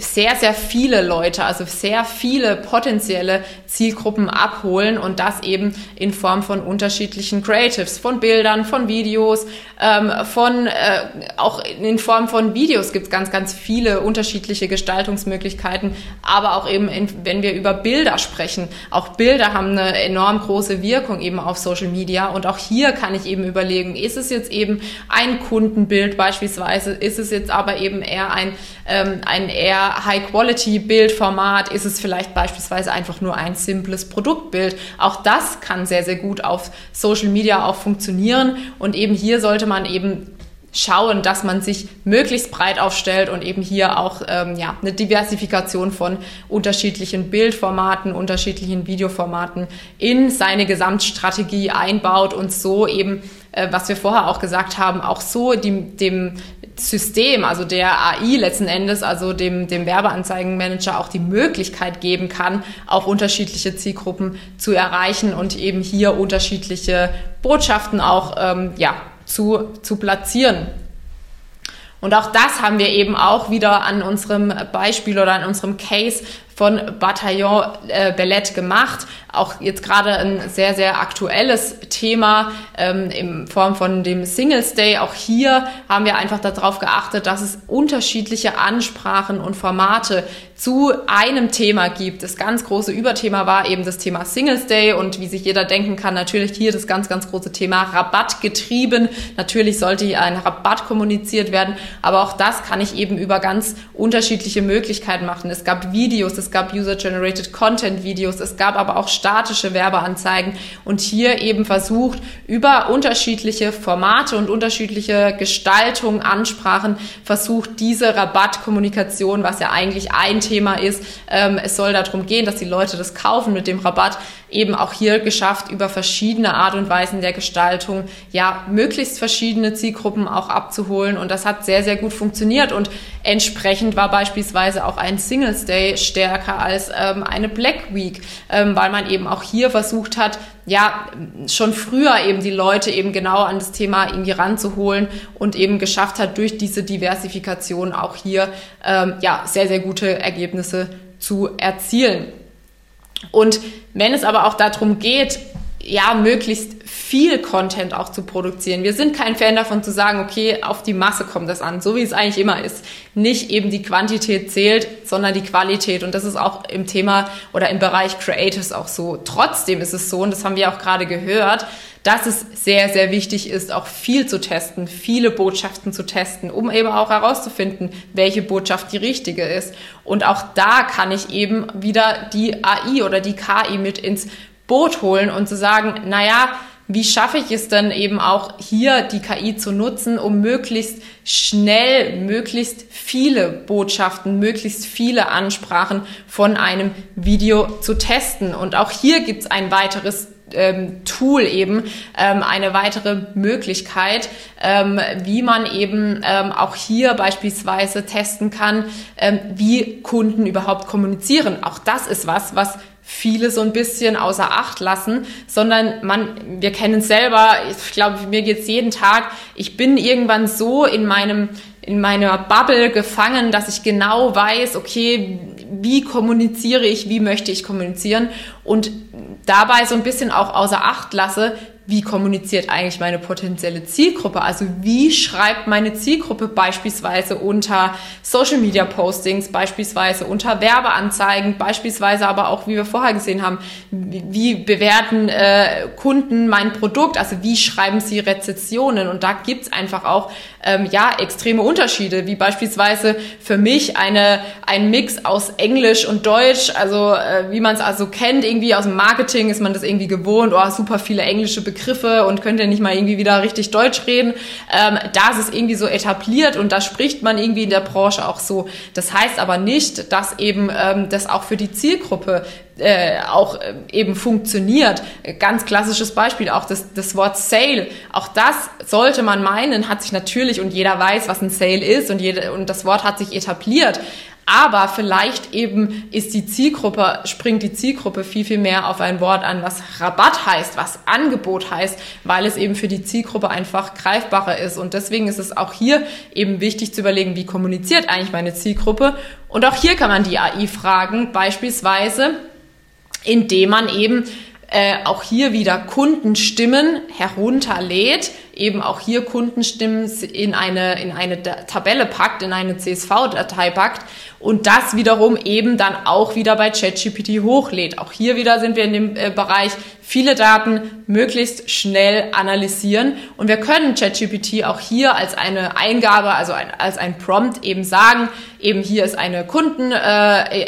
sehr, sehr viele Leute, also sehr viele potenzielle Zielgruppen abholen und das eben in Form von unterschiedlichen Creatives, von Bildern, von Videos, ähm, von äh, auch in Form von Videos gibt es ganz, ganz viele unterschiedliche Gestaltungsmöglichkeiten, aber auch eben, in, wenn wir über Bilder sprechen, auch Bilder Haben eine enorm große Wirkung eben auf Social Media. Und auch hier kann ich eben überlegen, ist es jetzt eben ein Kundenbild beispielsweise, ist es jetzt aber eben eher ein, ähm, ein eher High-Quality-Bildformat, ist es vielleicht beispielsweise einfach nur ein simples Produktbild. Auch das kann sehr, sehr gut auf Social Media auch funktionieren. Und eben hier sollte man eben schauen, dass man sich möglichst breit aufstellt und eben hier auch ähm, ja, eine Diversifikation von unterschiedlichen Bildformaten, unterschiedlichen Videoformaten in seine Gesamtstrategie einbaut und so eben, äh, was wir vorher auch gesagt haben, auch so die, dem System, also der AI letzten Endes, also dem, dem Werbeanzeigenmanager auch die Möglichkeit geben kann, auch unterschiedliche Zielgruppen zu erreichen und eben hier unterschiedliche Botschaften auch ähm, ja, zu, zu platzieren. Und auch das haben wir eben auch wieder an unserem Beispiel oder an unserem Case von Bataillon äh, Ballett gemacht. Auch jetzt gerade ein sehr, sehr aktuelles Thema ähm, in Form von dem Singles Day. Auch hier haben wir einfach darauf geachtet, dass es unterschiedliche Ansprachen und Formate zu einem Thema gibt. Das ganz große Überthema war eben das Thema Singles Day und wie sich jeder denken kann, natürlich hier das ganz, ganz große Thema Rabatt getrieben. Natürlich sollte hier ein Rabatt kommuniziert werden, aber auch das kann ich eben über ganz unterschiedliche Möglichkeiten machen. Es gab Videos, es gab User-Generated Content-Videos, es gab aber auch statische Werbeanzeigen und hier eben versucht, über unterschiedliche Formate und unterschiedliche Gestaltungen, Ansprachen, versucht diese Rabattkommunikation, was ja eigentlich ein Thema ist, ähm, es soll darum gehen, dass die Leute das kaufen mit dem Rabatt, eben auch hier geschafft, über verschiedene Art und Weisen der Gestaltung, ja, möglichst verschiedene Zielgruppen auch abzuholen. Und das hat sehr, sehr gut funktioniert. Und entsprechend war beispielsweise auch ein Singles Day stärker als ähm, eine Black Week, ähm, weil man eben auch hier versucht hat, ja, schon früher eben die Leute eben genau an das Thema irgendwie ranzuholen und eben geschafft hat, durch diese Diversifikation auch hier, ähm, ja, sehr, sehr gute Ergebnisse zu erzielen. Und wenn es aber auch darum geht, ja, möglichst viel Content auch zu produzieren. Wir sind kein Fan davon zu sagen, okay, auf die Masse kommt das an, so wie es eigentlich immer ist. Nicht eben die Quantität zählt, sondern die Qualität. Und das ist auch im Thema oder im Bereich Creatives auch so. Trotzdem ist es so, und das haben wir auch gerade gehört, dass es sehr, sehr wichtig ist, auch viel zu testen, viele Botschaften zu testen, um eben auch herauszufinden, welche Botschaft die richtige ist. Und auch da kann ich eben wieder die AI oder die KI mit ins Boot holen und zu sagen, naja, wie schaffe ich es denn eben auch hier die KI zu nutzen, um möglichst schnell, möglichst viele Botschaften, möglichst viele Ansprachen von einem Video zu testen. Und auch hier gibt es ein weiteres ähm, Tool eben ähm, eine weitere Möglichkeit, ähm, wie man eben auch hier beispielsweise testen kann, wie Kunden überhaupt kommunizieren. Auch das ist was, was viele so ein bisschen außer Acht lassen, sondern man, wir kennen es selber, ich glaube, mir geht's jeden Tag, ich bin irgendwann so in meinem in meiner Bubble gefangen, dass ich genau weiß, okay, wie kommuniziere ich, wie möchte ich kommunizieren. Und dabei so ein bisschen auch außer Acht lasse, wie kommuniziert eigentlich meine potenzielle Zielgruppe? Also wie schreibt meine Zielgruppe beispielsweise unter Social Media Postings, beispielsweise unter Werbeanzeigen, beispielsweise aber auch, wie wir vorher gesehen haben, wie bewerten äh, Kunden mein Produkt? Also wie schreiben sie Rezessionen? Und da gibt's einfach auch ähm, ja extreme Unterschiede, wie beispielsweise für mich eine ein Mix aus Englisch und Deutsch. Also äh, wie man es also kennt, irgendwie aus dem Marketing ist man das irgendwie gewohnt. Oh, super viele englische Begriffe Begriffe und könnt ihr nicht mal irgendwie wieder richtig Deutsch reden. Ähm, da ist es irgendwie so etabliert und da spricht man irgendwie in der Branche auch so. Das heißt aber nicht, dass eben ähm, das auch für die Zielgruppe äh, auch äh, eben funktioniert. Ganz klassisches Beispiel, auch das, das Wort Sale. Auch das sollte man meinen, hat sich natürlich und jeder weiß, was ein Sale ist und, jede, und das Wort hat sich etabliert. Aber vielleicht eben ist die Zielgruppe, springt die Zielgruppe viel, viel mehr auf ein Wort an, was Rabatt heißt, was Angebot heißt, weil es eben für die Zielgruppe einfach greifbarer ist. Und deswegen ist es auch hier eben wichtig zu überlegen, wie kommuniziert eigentlich meine Zielgruppe. Und auch hier kann man die AI fragen, beispielsweise, indem man eben äh, auch hier wieder Kundenstimmen herunterlädt, eben auch hier Kundenstimmen in eine, in eine Tabelle packt, in eine CSV-Datei packt und das wiederum eben dann auch wieder bei ChatGPT hochlädt. Auch hier wieder sind wir in dem äh, Bereich viele Daten möglichst schnell analysieren und wir können ChatGPT auch hier als eine Eingabe, also ein, als ein Prompt eben sagen, eben hier ist eine Kunden, äh,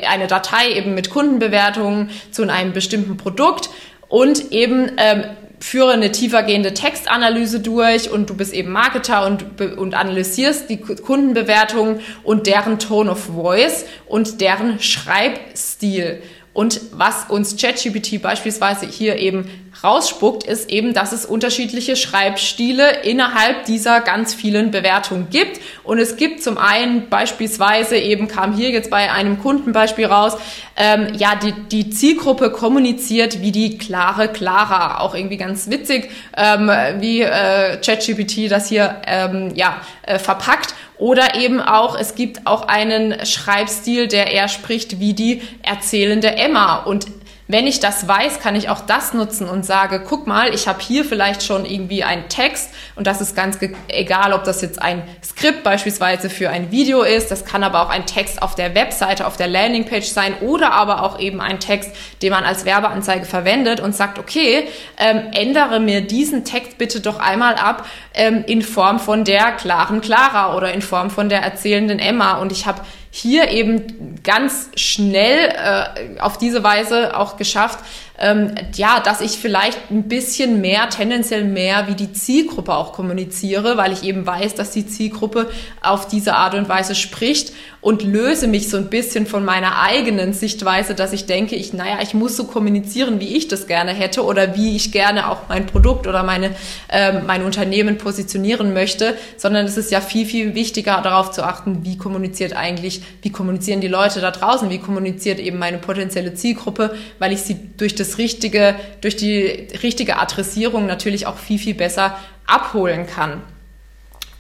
eine Datei eben mit Kundenbewertungen zu einem bestimmten Produkt und eben ähm, führe eine tiefergehende Textanalyse durch und du bist eben Marketer und, und analysierst die Kundenbewertungen und deren Tone of Voice und deren Schreibstil. Und was uns ChatGPT beispielsweise hier eben rausspuckt, ist eben, dass es unterschiedliche Schreibstile innerhalb dieser ganz vielen Bewertungen gibt. Und es gibt zum einen beispielsweise eben kam hier jetzt bei einem Kundenbeispiel raus, ähm, ja, die, die Zielgruppe kommuniziert wie die klare Clara. Auch irgendwie ganz witzig, ähm, wie äh, ChatGPT das hier ähm, ja, äh, verpackt. Oder eben auch, es gibt auch einen Schreibstil, der eher spricht wie die erzählende Emma. Und wenn ich das weiß, kann ich auch das nutzen und sage, guck mal, ich habe hier vielleicht schon irgendwie einen Text und das ist ganz egal, ob das jetzt ein Skript beispielsweise für ein Video ist, das kann aber auch ein Text auf der Webseite, auf der Landingpage sein oder aber auch eben ein Text, den man als Werbeanzeige verwendet und sagt, okay, ähm, ändere mir diesen Text bitte doch einmal ab ähm, in Form von der klaren Clara oder in Form von der erzählenden Emma und ich habe hier eben ganz schnell äh, auf diese Weise auch geschafft, ähm, ja, dass ich vielleicht ein bisschen mehr, tendenziell mehr wie die Zielgruppe auch kommuniziere, weil ich eben weiß, dass die Zielgruppe auf diese Art und Weise spricht und löse mich so ein bisschen von meiner eigenen Sichtweise, dass ich denke, ich, naja, ich muss so kommunizieren, wie ich das gerne hätte oder wie ich gerne auch mein Produkt oder meine, äh, mein Unternehmen positionieren möchte, sondern es ist ja viel, viel wichtiger darauf zu achten, wie kommuniziert eigentlich, wie kommunizieren die Leute da draußen, wie kommuniziert eben meine potenzielle Zielgruppe, weil ich sie durch das richtige, durch die richtige Adressierung natürlich auch viel, viel besser abholen kann.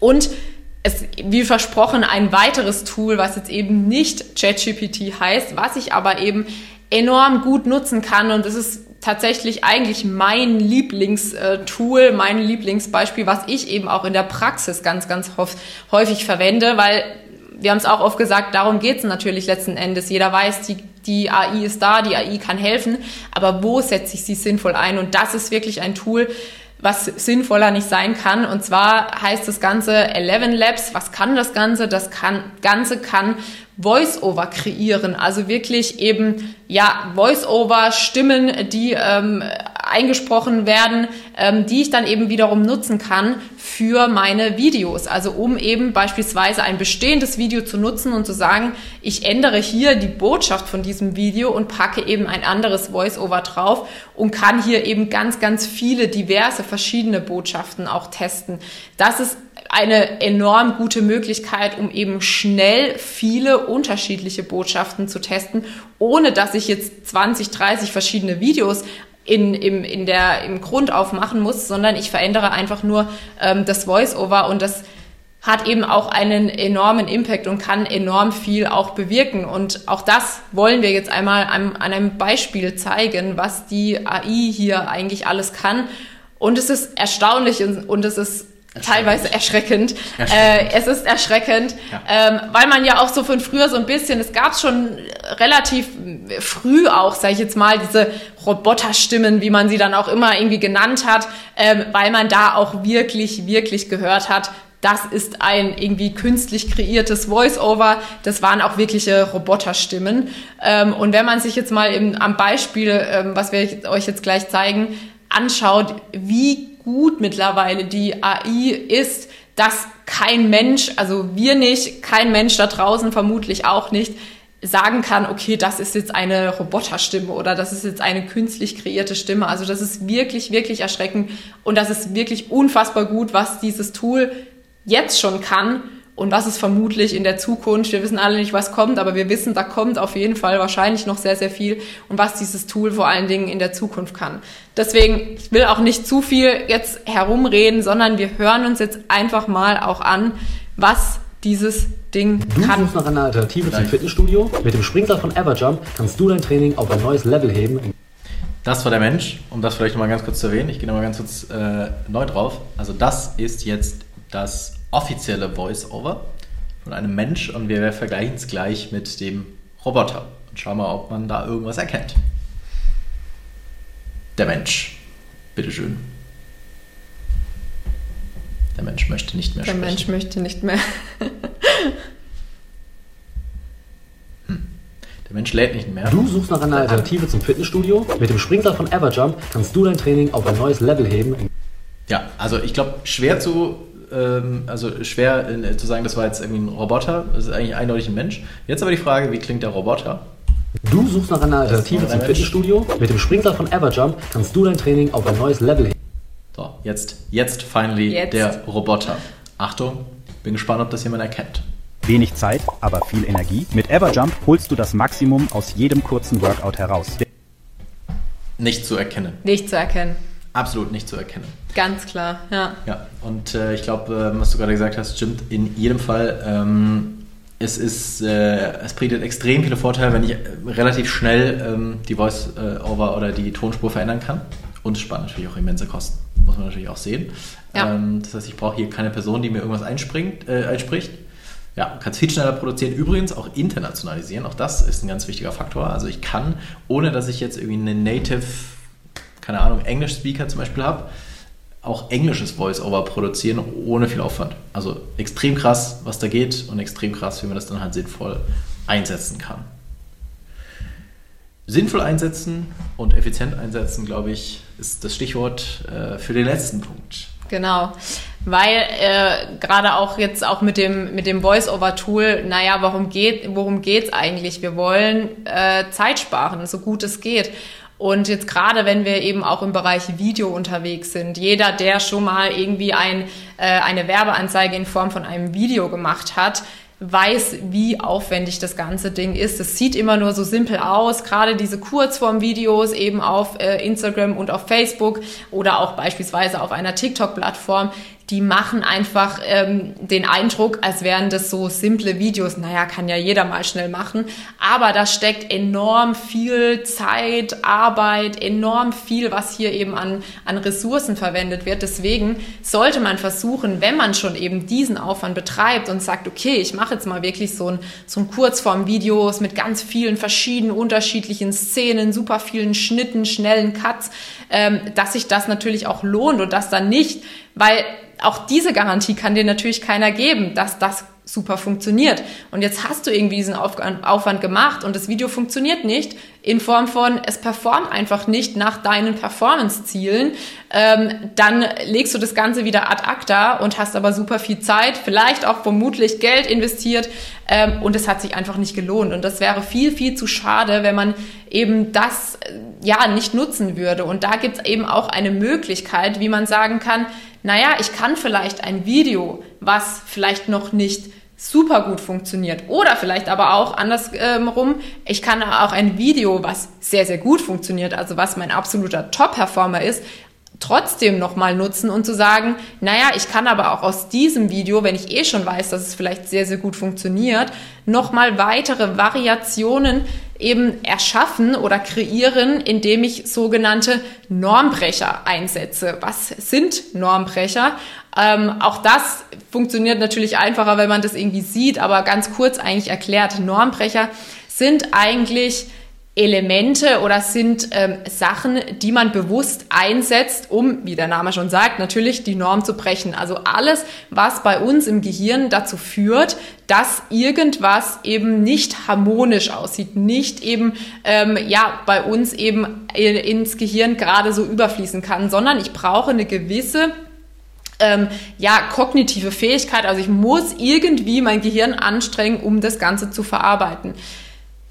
Und es, wie versprochen, ein weiteres Tool, was jetzt eben nicht ChatGPT heißt, was ich aber eben enorm gut nutzen kann und das ist tatsächlich eigentlich mein Lieblingstool, mein Lieblingsbeispiel, was ich eben auch in der Praxis ganz, ganz häufig verwende, weil wir haben es auch oft gesagt, darum geht es natürlich letzten Endes. Jeder weiß, die, die AI ist da, die AI kann helfen, aber wo setze ich sie sinnvoll ein? Und das ist wirklich ein Tool, was sinnvoller nicht sein kann. Und zwar heißt das Ganze 11 Labs. Was kann das Ganze? Das kann, Ganze kann Voice-Over kreieren. Also wirklich eben, ja, Voice-Over-Stimmen, die ähm, eingesprochen werden, ähm, die ich dann eben wiederum nutzen kann für meine Videos. Also um eben beispielsweise ein bestehendes Video zu nutzen und zu sagen, ich ändere hier die Botschaft von diesem Video und packe eben ein anderes Voice-Over drauf und kann hier eben ganz, ganz viele diverse verschiedene Botschaften auch testen. Das ist eine enorm gute Möglichkeit, um eben schnell viele unterschiedliche Botschaften zu testen, ohne dass ich jetzt 20, 30 verschiedene Videos in, im, in der, im Grund aufmachen muss, sondern ich verändere einfach nur ähm, das Voice-Over und das hat eben auch einen enormen Impact und kann enorm viel auch bewirken. Und auch das wollen wir jetzt einmal an, an einem Beispiel zeigen, was die AI hier eigentlich alles kann. Und es ist erstaunlich und, und es ist teilweise erschreckend. erschreckend. Äh, es ist erschreckend, ja. ähm, weil man ja auch so von früher so ein bisschen, es gab schon relativ früh auch, sage ich jetzt mal, diese Roboterstimmen, wie man sie dann auch immer irgendwie genannt hat, ähm, weil man da auch wirklich, wirklich gehört hat, das ist ein irgendwie künstlich kreiertes Voice-Over. Das waren auch wirkliche Roboterstimmen. Ähm, und wenn man sich jetzt mal im, am Beispiel, ähm, was wir euch jetzt gleich zeigen, anschaut, wie gut mittlerweile die AI ist, dass kein Mensch, also wir nicht, kein Mensch da draußen vermutlich auch nicht, sagen kann, okay, das ist jetzt eine Roboterstimme oder das ist jetzt eine künstlich kreierte Stimme. Also das ist wirklich, wirklich erschreckend und das ist wirklich unfassbar gut, was dieses Tool jetzt schon kann und was es vermutlich in der Zukunft, wir wissen alle nicht, was kommt, aber wir wissen, da kommt auf jeden Fall wahrscheinlich noch sehr, sehr viel und was dieses Tool vor allen Dingen in der Zukunft kann. Deswegen, ich will auch nicht zu viel jetzt herumreden, sondern wir hören uns jetzt einfach mal auch an, was dieses Ding du kann. Du suchst nach einer Alternative zum Fitnessstudio? Mit dem Springseil von Everjump kannst du dein Training auf ein neues Level heben. Das war der Mensch, um das vielleicht nochmal ganz kurz zu erwähnen. Ich gehe nochmal ganz kurz äh, neu drauf. Also das ist jetzt das offizielle Voice-Over von einem Mensch und wir vergleichen es gleich mit dem Roboter und schauen mal, ob man da irgendwas erkennt. Der Mensch. Bitteschön. Der Mensch möchte nicht mehr Der sprechen. Der Mensch möchte nicht mehr. hm. Der Mensch lädt nicht mehr. Du suchst nach einer Alternative zum Fitnessstudio? Mit dem Springseil von Everjump kannst du dein Training auf ein neues Level heben. Ja, also ich glaube, schwer zu ähm, also schwer äh, zu sagen, das war jetzt irgendwie ein Roboter, das ist eigentlich eindeutig ein Mensch. Jetzt aber die Frage, wie klingt der Roboter? Du suchst nach einer Alternative zum Fitnessstudio? Mit dem Springseil von Everjump kannst du dein Training auf ein neues Level heben. So, jetzt, jetzt finally jetzt. der Roboter. Achtung, bin gespannt, ob das jemand erkennt. Wenig Zeit, aber viel Energie. Mit Everjump holst du das Maximum aus jedem kurzen Workout heraus. Nicht zu erkennen. Nicht zu erkennen. Absolut nicht zu erkennen. Ganz klar, ja. Ja, und äh, ich glaube, äh, was du gerade gesagt hast, stimmt in jedem Fall. Ähm, es, ist, äh, es bietet extrem viele Vorteile, wenn ich äh, relativ schnell ähm, die Voice-Over oder die Tonspur verändern kann. Und es spart natürlich auch immense Kosten, muss man natürlich auch sehen. Ja. Ähm, das heißt, ich brauche hier keine Person, die mir irgendwas einspringt, äh, einspricht. Ja, kann es viel schneller produzieren. Übrigens auch internationalisieren. Auch das ist ein ganz wichtiger Faktor. Also ich kann, ohne dass ich jetzt irgendwie eine Native, keine Ahnung, Englisch-Speaker zum Beispiel habe, auch englisches Voice-Over produzieren ohne viel Aufwand. Also extrem krass, was da geht und extrem krass, wie man das dann halt sinnvoll einsetzen kann. Sinnvoll einsetzen und effizient einsetzen, glaube ich, ist das Stichwort äh, für den letzten Punkt. Genau, weil äh, gerade auch jetzt auch mit dem mit dem Voice-over-Tool, naja, warum geht worum eigentlich? Wir wollen äh, Zeit sparen, so gut es geht. Und jetzt gerade, wenn wir eben auch im Bereich Video unterwegs sind, jeder, der schon mal irgendwie ein, äh, eine Werbeanzeige in Form von einem Video gemacht hat, weiß, wie aufwendig das ganze Ding ist. Es sieht immer nur so simpel aus, gerade diese Kurzform-Videos eben auf äh, Instagram und auf Facebook oder auch beispielsweise auf einer TikTok-Plattform, die machen einfach ähm, den Eindruck, als wären das so simple Videos. Naja, kann ja jeder mal schnell machen. Aber da steckt enorm viel Zeit, Arbeit, enorm viel, was hier eben an, an Ressourcen verwendet wird. Deswegen sollte man versuchen, wenn man schon eben diesen Aufwand betreibt und sagt, okay, ich mache jetzt mal wirklich so ein, so ein Kurzform-Videos mit ganz vielen verschiedenen unterschiedlichen Szenen, super vielen Schnitten, schnellen Cuts, ähm, dass sich das natürlich auch lohnt und dass dann nicht, weil auch diese Garantie kann dir natürlich keiner geben, dass das super funktioniert. Und jetzt hast du irgendwie diesen Aufwand gemacht und das Video funktioniert nicht in Form von, es performt einfach nicht nach deinen Performance-Zielen. Ähm, dann legst du das Ganze wieder ad acta und hast aber super viel Zeit, vielleicht auch vermutlich Geld investiert ähm, und es hat sich einfach nicht gelohnt. Und das wäre viel, viel zu schade, wenn man eben das äh, ja nicht nutzen würde. Und da gibt es eben auch eine Möglichkeit, wie man sagen kann, naja, ich kann vielleicht ein Video, was vielleicht noch nicht super gut funktioniert oder vielleicht aber auch andersrum, ich kann auch ein Video, was sehr, sehr gut funktioniert, also was mein absoluter Top-Performer ist, trotzdem nochmal nutzen und zu sagen, naja, ich kann aber auch aus diesem Video, wenn ich eh schon weiß, dass es vielleicht sehr, sehr gut funktioniert, nochmal weitere Variationen eben erschaffen oder kreieren, indem ich sogenannte Normbrecher einsetze. Was sind Normbrecher? Ähm, auch das funktioniert natürlich einfacher, wenn man das irgendwie sieht, aber ganz kurz eigentlich erklärt, Normbrecher sind eigentlich Elemente oder sind ähm, Sachen, die man bewusst einsetzt, um, wie der Name schon sagt, natürlich die Norm zu brechen. Also alles, was bei uns im Gehirn dazu führt, dass irgendwas eben nicht harmonisch aussieht, nicht eben ähm, ja bei uns eben ins Gehirn gerade so überfließen kann, sondern ich brauche eine gewisse ähm, ja, kognitive Fähigkeit. Also ich muss irgendwie mein Gehirn anstrengen, um das Ganze zu verarbeiten.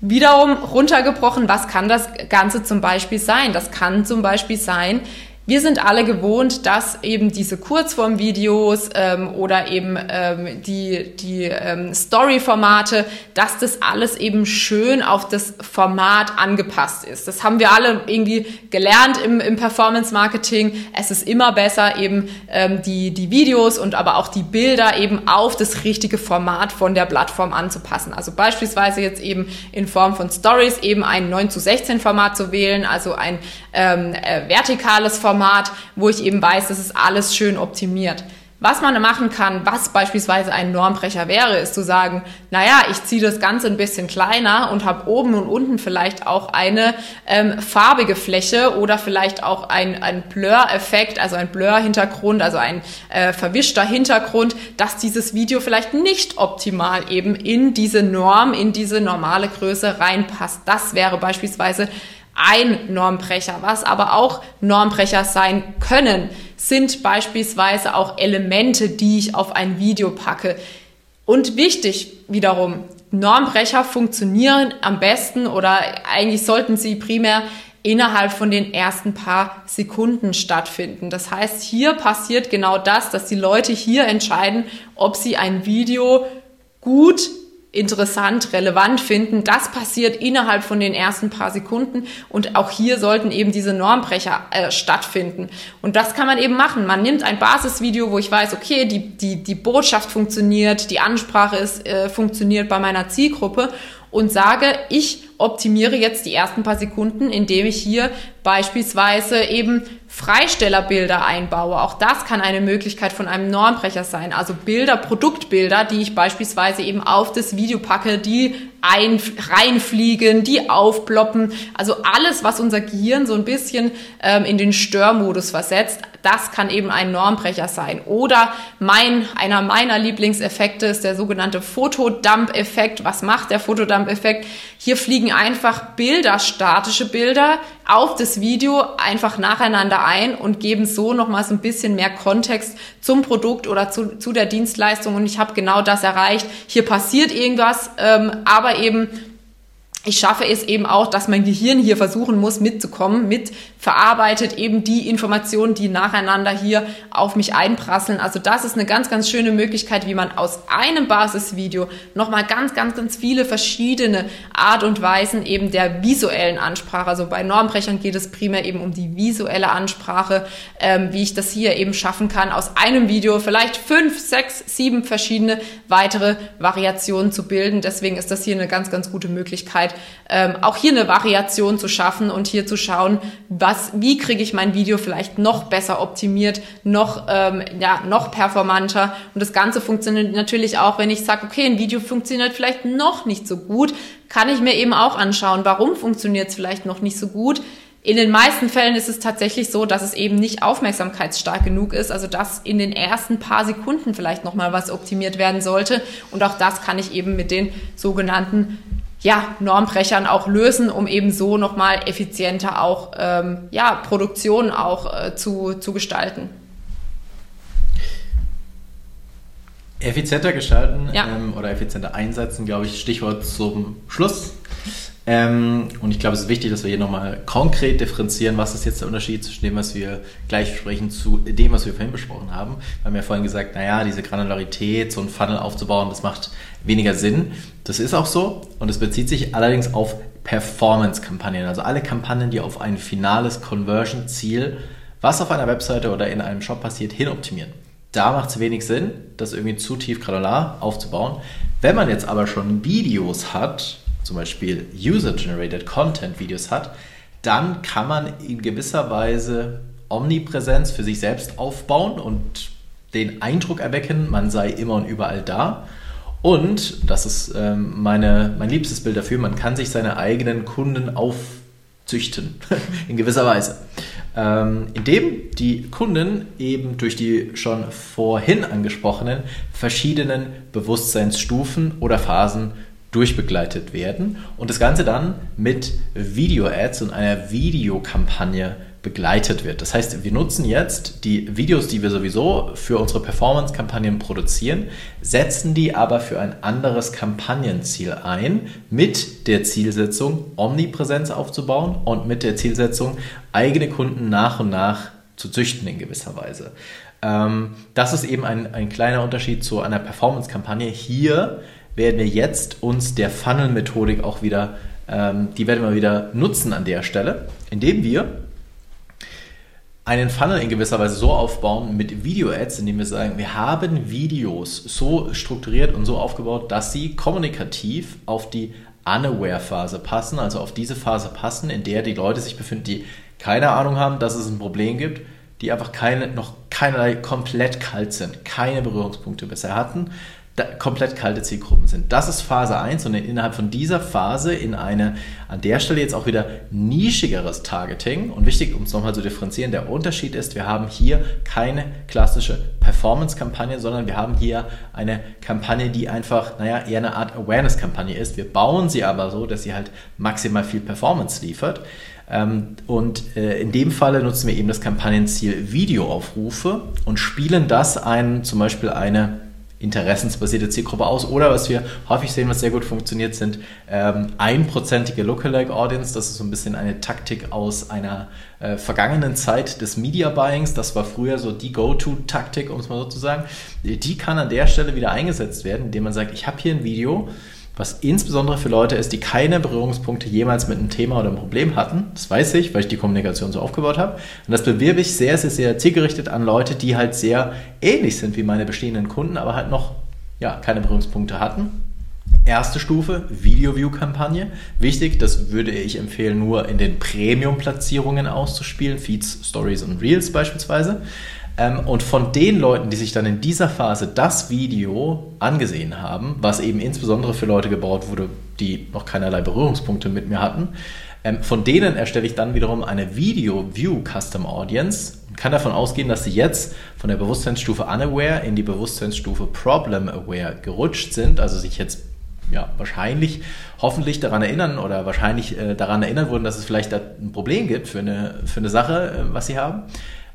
Wiederum runtergebrochen, was kann das Ganze zum Beispiel sein? Das kann zum Beispiel sein, wir sind alle gewohnt, dass eben diese Kurzformvideos ähm, oder eben ähm, die, die ähm, Story-Formate, dass das alles eben schön auf das Format angepasst ist. Das haben wir alle irgendwie gelernt im, im Performance-Marketing. Es ist immer besser, eben ähm, die, die Videos und aber auch die Bilder eben auf das richtige Format von der Plattform anzupassen. Also beispielsweise jetzt eben in Form von Stories eben ein 9 zu 16 Format zu wählen, also ein ähm, äh, vertikales Format Format, wo ich eben weiß, das ist alles schön optimiert. Was man machen kann, was beispielsweise ein Normbrecher wäre, ist zu sagen, naja, ich ziehe das Ganze ein bisschen kleiner und habe oben und unten vielleicht auch eine ähm, farbige Fläche oder vielleicht auch ein, ein Blur-Effekt, also ein Blur-Hintergrund, also ein äh, verwischter Hintergrund, dass dieses Video vielleicht nicht optimal eben in diese Norm, in diese normale Größe reinpasst. Das wäre beispielsweise ein Normbrecher. Was aber auch Normbrecher sein können, sind beispielsweise auch Elemente, die ich auf ein Video packe. Und wichtig wiederum, Normbrecher funktionieren am besten oder eigentlich sollten sie primär innerhalb von den ersten paar Sekunden stattfinden. Das heißt, hier passiert genau das, dass die Leute hier entscheiden, ob sie ein Video gut interessant, relevant finden. Das passiert innerhalb von den ersten paar Sekunden und auch hier sollten eben diese Normbrecher äh, stattfinden. Und das kann man eben machen. Man nimmt ein Basisvideo, wo ich weiß, okay, die, die, die Botschaft funktioniert, die Ansprache ist, äh, funktioniert bei meiner Zielgruppe und sage, ich optimiere jetzt die ersten paar Sekunden, indem ich hier beispielsweise eben Freistellerbilder einbaue. Auch das kann eine Möglichkeit von einem Normbrecher sein. Also Bilder, Produktbilder, die ich beispielsweise eben auf das Video packe, die ein, reinfliegen, die aufploppen. Also alles, was unser Gehirn so ein bisschen ähm, in den Störmodus versetzt, das kann eben ein Normbrecher sein. Oder mein, einer meiner Lieblingseffekte ist der sogenannte Fotodump-Effekt. Was macht der Fotodump-Effekt? Hier fliegen einfach Bilder, statische Bilder auf das Video einfach nacheinander ein und geben so nochmal so ein bisschen mehr Kontext zum Produkt oder zu, zu der Dienstleistung. Und ich habe genau das erreicht. Hier passiert irgendwas, ähm, aber eben ich schaffe es eben auch, dass mein Gehirn hier versuchen muss mitzukommen, mit verarbeitet eben die Informationen, die nacheinander hier auf mich einprasseln. Also das ist eine ganz, ganz schöne Möglichkeit, wie man aus einem Basisvideo nochmal ganz, ganz, ganz viele verschiedene Art und Weisen eben der visuellen Ansprache, also bei Normbrechern geht es primär eben um die visuelle Ansprache, ähm, wie ich das hier eben schaffen kann, aus einem Video vielleicht fünf, sechs, sieben verschiedene weitere Variationen zu bilden. Deswegen ist das hier eine ganz, ganz gute Möglichkeit, ähm, auch hier eine Variation zu schaffen und hier zu schauen, was, wie kriege ich mein Video vielleicht noch besser optimiert, noch, ähm, ja, noch performanter. Und das Ganze funktioniert natürlich auch, wenn ich sage, okay, ein Video funktioniert vielleicht noch nicht so gut, kann ich mir eben auch anschauen, warum funktioniert es vielleicht noch nicht so gut. In den meisten Fällen ist es tatsächlich so, dass es eben nicht aufmerksamkeitsstark genug ist, also dass in den ersten paar Sekunden vielleicht noch mal was optimiert werden sollte und auch das kann ich eben mit den sogenannten ja, Normbrechern auch lösen, um eben so nochmal effizienter auch ähm, ja, Produktion auch äh, zu, zu gestalten. Effizienter gestalten ja. ähm, oder effizienter einsetzen, glaube ich, Stichwort zum Schluss. Ähm, und ich glaube, es ist wichtig, dass wir hier nochmal konkret differenzieren, was ist jetzt der Unterschied zwischen dem, was wir gleich besprechen, zu dem, was wir vorhin besprochen haben. Wir haben ja vorhin gesagt, naja, diese Granularität, so ein Funnel aufzubauen, das macht weniger Sinn. Das ist auch so und es bezieht sich allerdings auf Performance-Kampagnen, also alle Kampagnen, die auf ein finales Conversion-Ziel, was auf einer Webseite oder in einem Shop passiert, hinoptimieren. Da macht es wenig Sinn, das irgendwie zu tief granular aufzubauen. Wenn man jetzt aber schon Videos hat, zum Beispiel User-Generated Content-Videos hat, dann kann man in gewisser Weise Omnipräsenz für sich selbst aufbauen und den Eindruck erwecken, man sei immer und überall da. Und, das ist ähm, meine, mein liebstes Bild dafür, man kann sich seine eigenen Kunden aufzüchten, in gewisser Weise. Ähm, indem die Kunden eben durch die schon vorhin angesprochenen verschiedenen Bewusstseinsstufen oder Phasen durchbegleitet werden und das Ganze dann mit Video-Ads und einer Videokampagne begleitet wird. Das heißt, wir nutzen jetzt die Videos, die wir sowieso für unsere Performance-Kampagnen produzieren, setzen die aber für ein anderes Kampagnenziel ein, mit der Zielsetzung, Omnipräsenz aufzubauen und mit der Zielsetzung, eigene Kunden nach und nach zu züchten in gewisser Weise. Ähm, das ist eben ein, ein kleiner Unterschied zu einer Performance-Kampagne. Hier werden wir jetzt uns der Funnel-Methodik auch wieder, ähm, die werden wir wieder nutzen an der Stelle, indem wir einen Funnel in gewisser Weise so aufbauen mit Video-Ads, indem wir sagen, wir haben Videos so strukturiert und so aufgebaut, dass sie kommunikativ auf die Unaware-Phase passen, also auf diese Phase passen, in der die Leute sich befinden, die keine Ahnung haben, dass es ein Problem gibt, die einfach keine, noch keinerlei komplett kalt sind, keine Berührungspunkte bisher hatten, komplett kalte Zielgruppen sind. Das ist Phase 1 und innerhalb von dieser Phase in eine, an der Stelle jetzt auch wieder nischigeres Targeting und wichtig, um es nochmal zu differenzieren, der Unterschied ist, wir haben hier keine klassische Performance-Kampagne, sondern wir haben hier eine Kampagne, die einfach, naja, eher eine Art Awareness-Kampagne ist. Wir bauen sie aber so, dass sie halt maximal viel Performance liefert. Ähm, und äh, in dem Falle nutzen wir eben das Kampagnenziel Videoaufrufe und spielen das ein, zum Beispiel eine interessensbasierte Zielgruppe aus. Oder was wir häufig sehen, was sehr gut funktioniert, sind ähm, einprozentige Lookalike Audience. Das ist so ein bisschen eine Taktik aus einer äh, vergangenen Zeit des Media Buyings. Das war früher so die Go-To-Taktik, um es mal so zu sagen. Die kann an der Stelle wieder eingesetzt werden, indem man sagt, ich habe hier ein Video, was insbesondere für Leute ist, die keine Berührungspunkte jemals mit einem Thema oder einem Problem hatten. Das weiß ich, weil ich die Kommunikation so aufgebaut habe. Und das bewirbe ich sehr, sehr, sehr zielgerichtet an Leute, die halt sehr ähnlich sind wie meine bestehenden Kunden, aber halt noch ja, keine Berührungspunkte hatten. Erste Stufe, Video-View-Kampagne. Wichtig, das würde ich empfehlen, nur in den Premium-Platzierungen auszuspielen, Feeds, Stories und Reels beispielsweise. Ähm, und von den Leuten, die sich dann in dieser Phase das Video angesehen haben, was eben insbesondere für Leute gebaut wurde, die noch keinerlei Berührungspunkte mit mir hatten, ähm, von denen erstelle ich dann wiederum eine Video-View Custom Audience und kann davon ausgehen, dass sie jetzt von der Bewusstseinsstufe Unaware in die Bewusstseinsstufe Problem Aware gerutscht sind, also sich jetzt ja, wahrscheinlich, hoffentlich daran erinnern oder wahrscheinlich äh, daran erinnern wurden, dass es vielleicht ein Problem gibt für eine, für eine Sache, äh, was sie haben.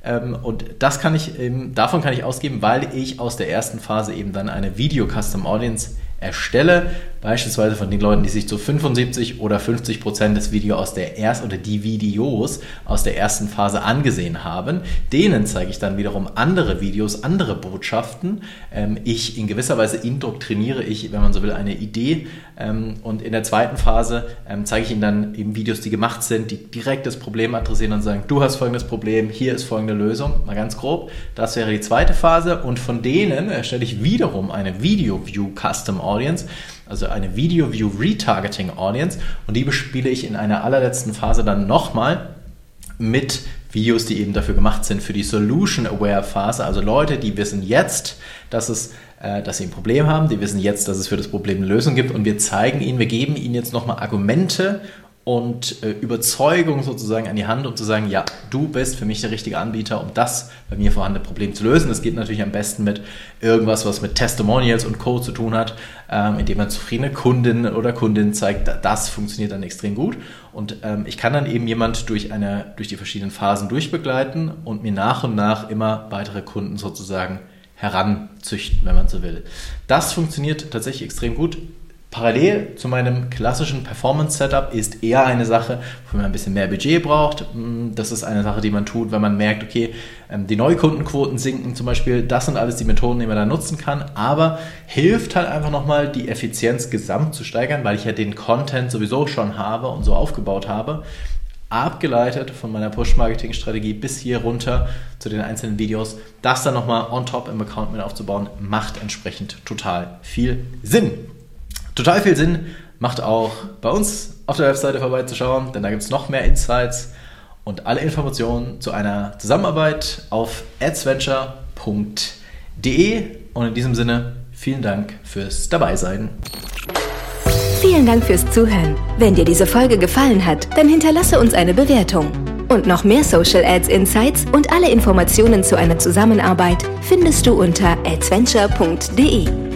Ähm, und das kann ich, davon kann ich ausgeben, weil ich aus der ersten Phase eben dann eine Video Custom Audience erstelle, beispielsweise von den Leuten, die sich zu 75 oder 50 Prozent des Videos aus der ersten oder die Videos aus der ersten Phase angesehen haben, denen zeige ich dann wiederum andere Videos, andere Botschaften. Ähm, ich in gewisser Weise indoktriniere ich, wenn man so will, eine Idee ähm, und in der zweiten Phase ähm, zeige ich ihnen dann eben Videos, die gemacht sind, die direkt das Problem adressieren und sagen, du hast folgendes Problem, hier ist folgende Lösung, mal ganz grob. Das wäre die zweite Phase und von denen erstelle ich wiederum eine Video View Custom Audience, also eine Video View Retargeting Audience und die bespiele ich in einer allerletzten Phase dann nochmal mit Videos, die eben dafür gemacht sind für die Solution Aware Phase, also Leute, die wissen jetzt, dass es äh, dass sie ein Problem haben, die wissen jetzt, dass es für das Problem eine Lösung gibt und wir zeigen ihnen, wir geben ihnen jetzt nochmal Argumente und äh, Überzeugung sozusagen an die Hand, um zu sagen, ja, du bist für mich der richtige Anbieter, um das bei mir vorhandene Problem zu lösen. Das geht natürlich am besten mit irgendwas, was mit Testimonials und Co. zu tun hat, ähm, indem man zufriedene Kunden oder Kundin zeigt, das funktioniert dann extrem gut. Und ähm, ich kann dann eben jemand durch, eine, durch die verschiedenen Phasen durchbegleiten und mir nach und nach immer weitere Kunden sozusagen heranzüchten, wenn man so will. Das funktioniert tatsächlich extrem gut. Parallel zu meinem klassischen Performance-Setup ist eher eine Sache, wo man ein bisschen mehr Budget braucht. Mm, das ist eine Sache, die man tut, wenn man merkt, okay, ähm, die Neukundenquoten sinken zum Beispiel. Das sind alles die Methoden, die man da nutzen kann. Aber hilft halt einfach nochmal, die Effizienz gesamt zu steigern, weil ich ja den Content sowieso schon habe und so aufgebaut habe. Abgeleitet von meiner Push-Marketing-Strategie bis hier runter zu den einzelnen Videos. Das dann nochmal on top im Account mit aufzubauen, macht entsprechend total viel Sinn. Total viel Sinn macht auch bei uns auf der Webseite vorbeizuschauen, denn da gibt es noch mehr Insights und alle Informationen zu einer Zusammenarbeit auf adsventure.de. Und in diesem Sinne, vielen Dank fürs Dabeisein. Vielen Dank fürs Zuhören. Wenn dir diese Folge gefallen hat, dann hinterlasse uns eine Bewertung. Und noch mehr Social Ads Insights und alle Informationen zu einer Zusammenarbeit findest du unter adventure.de.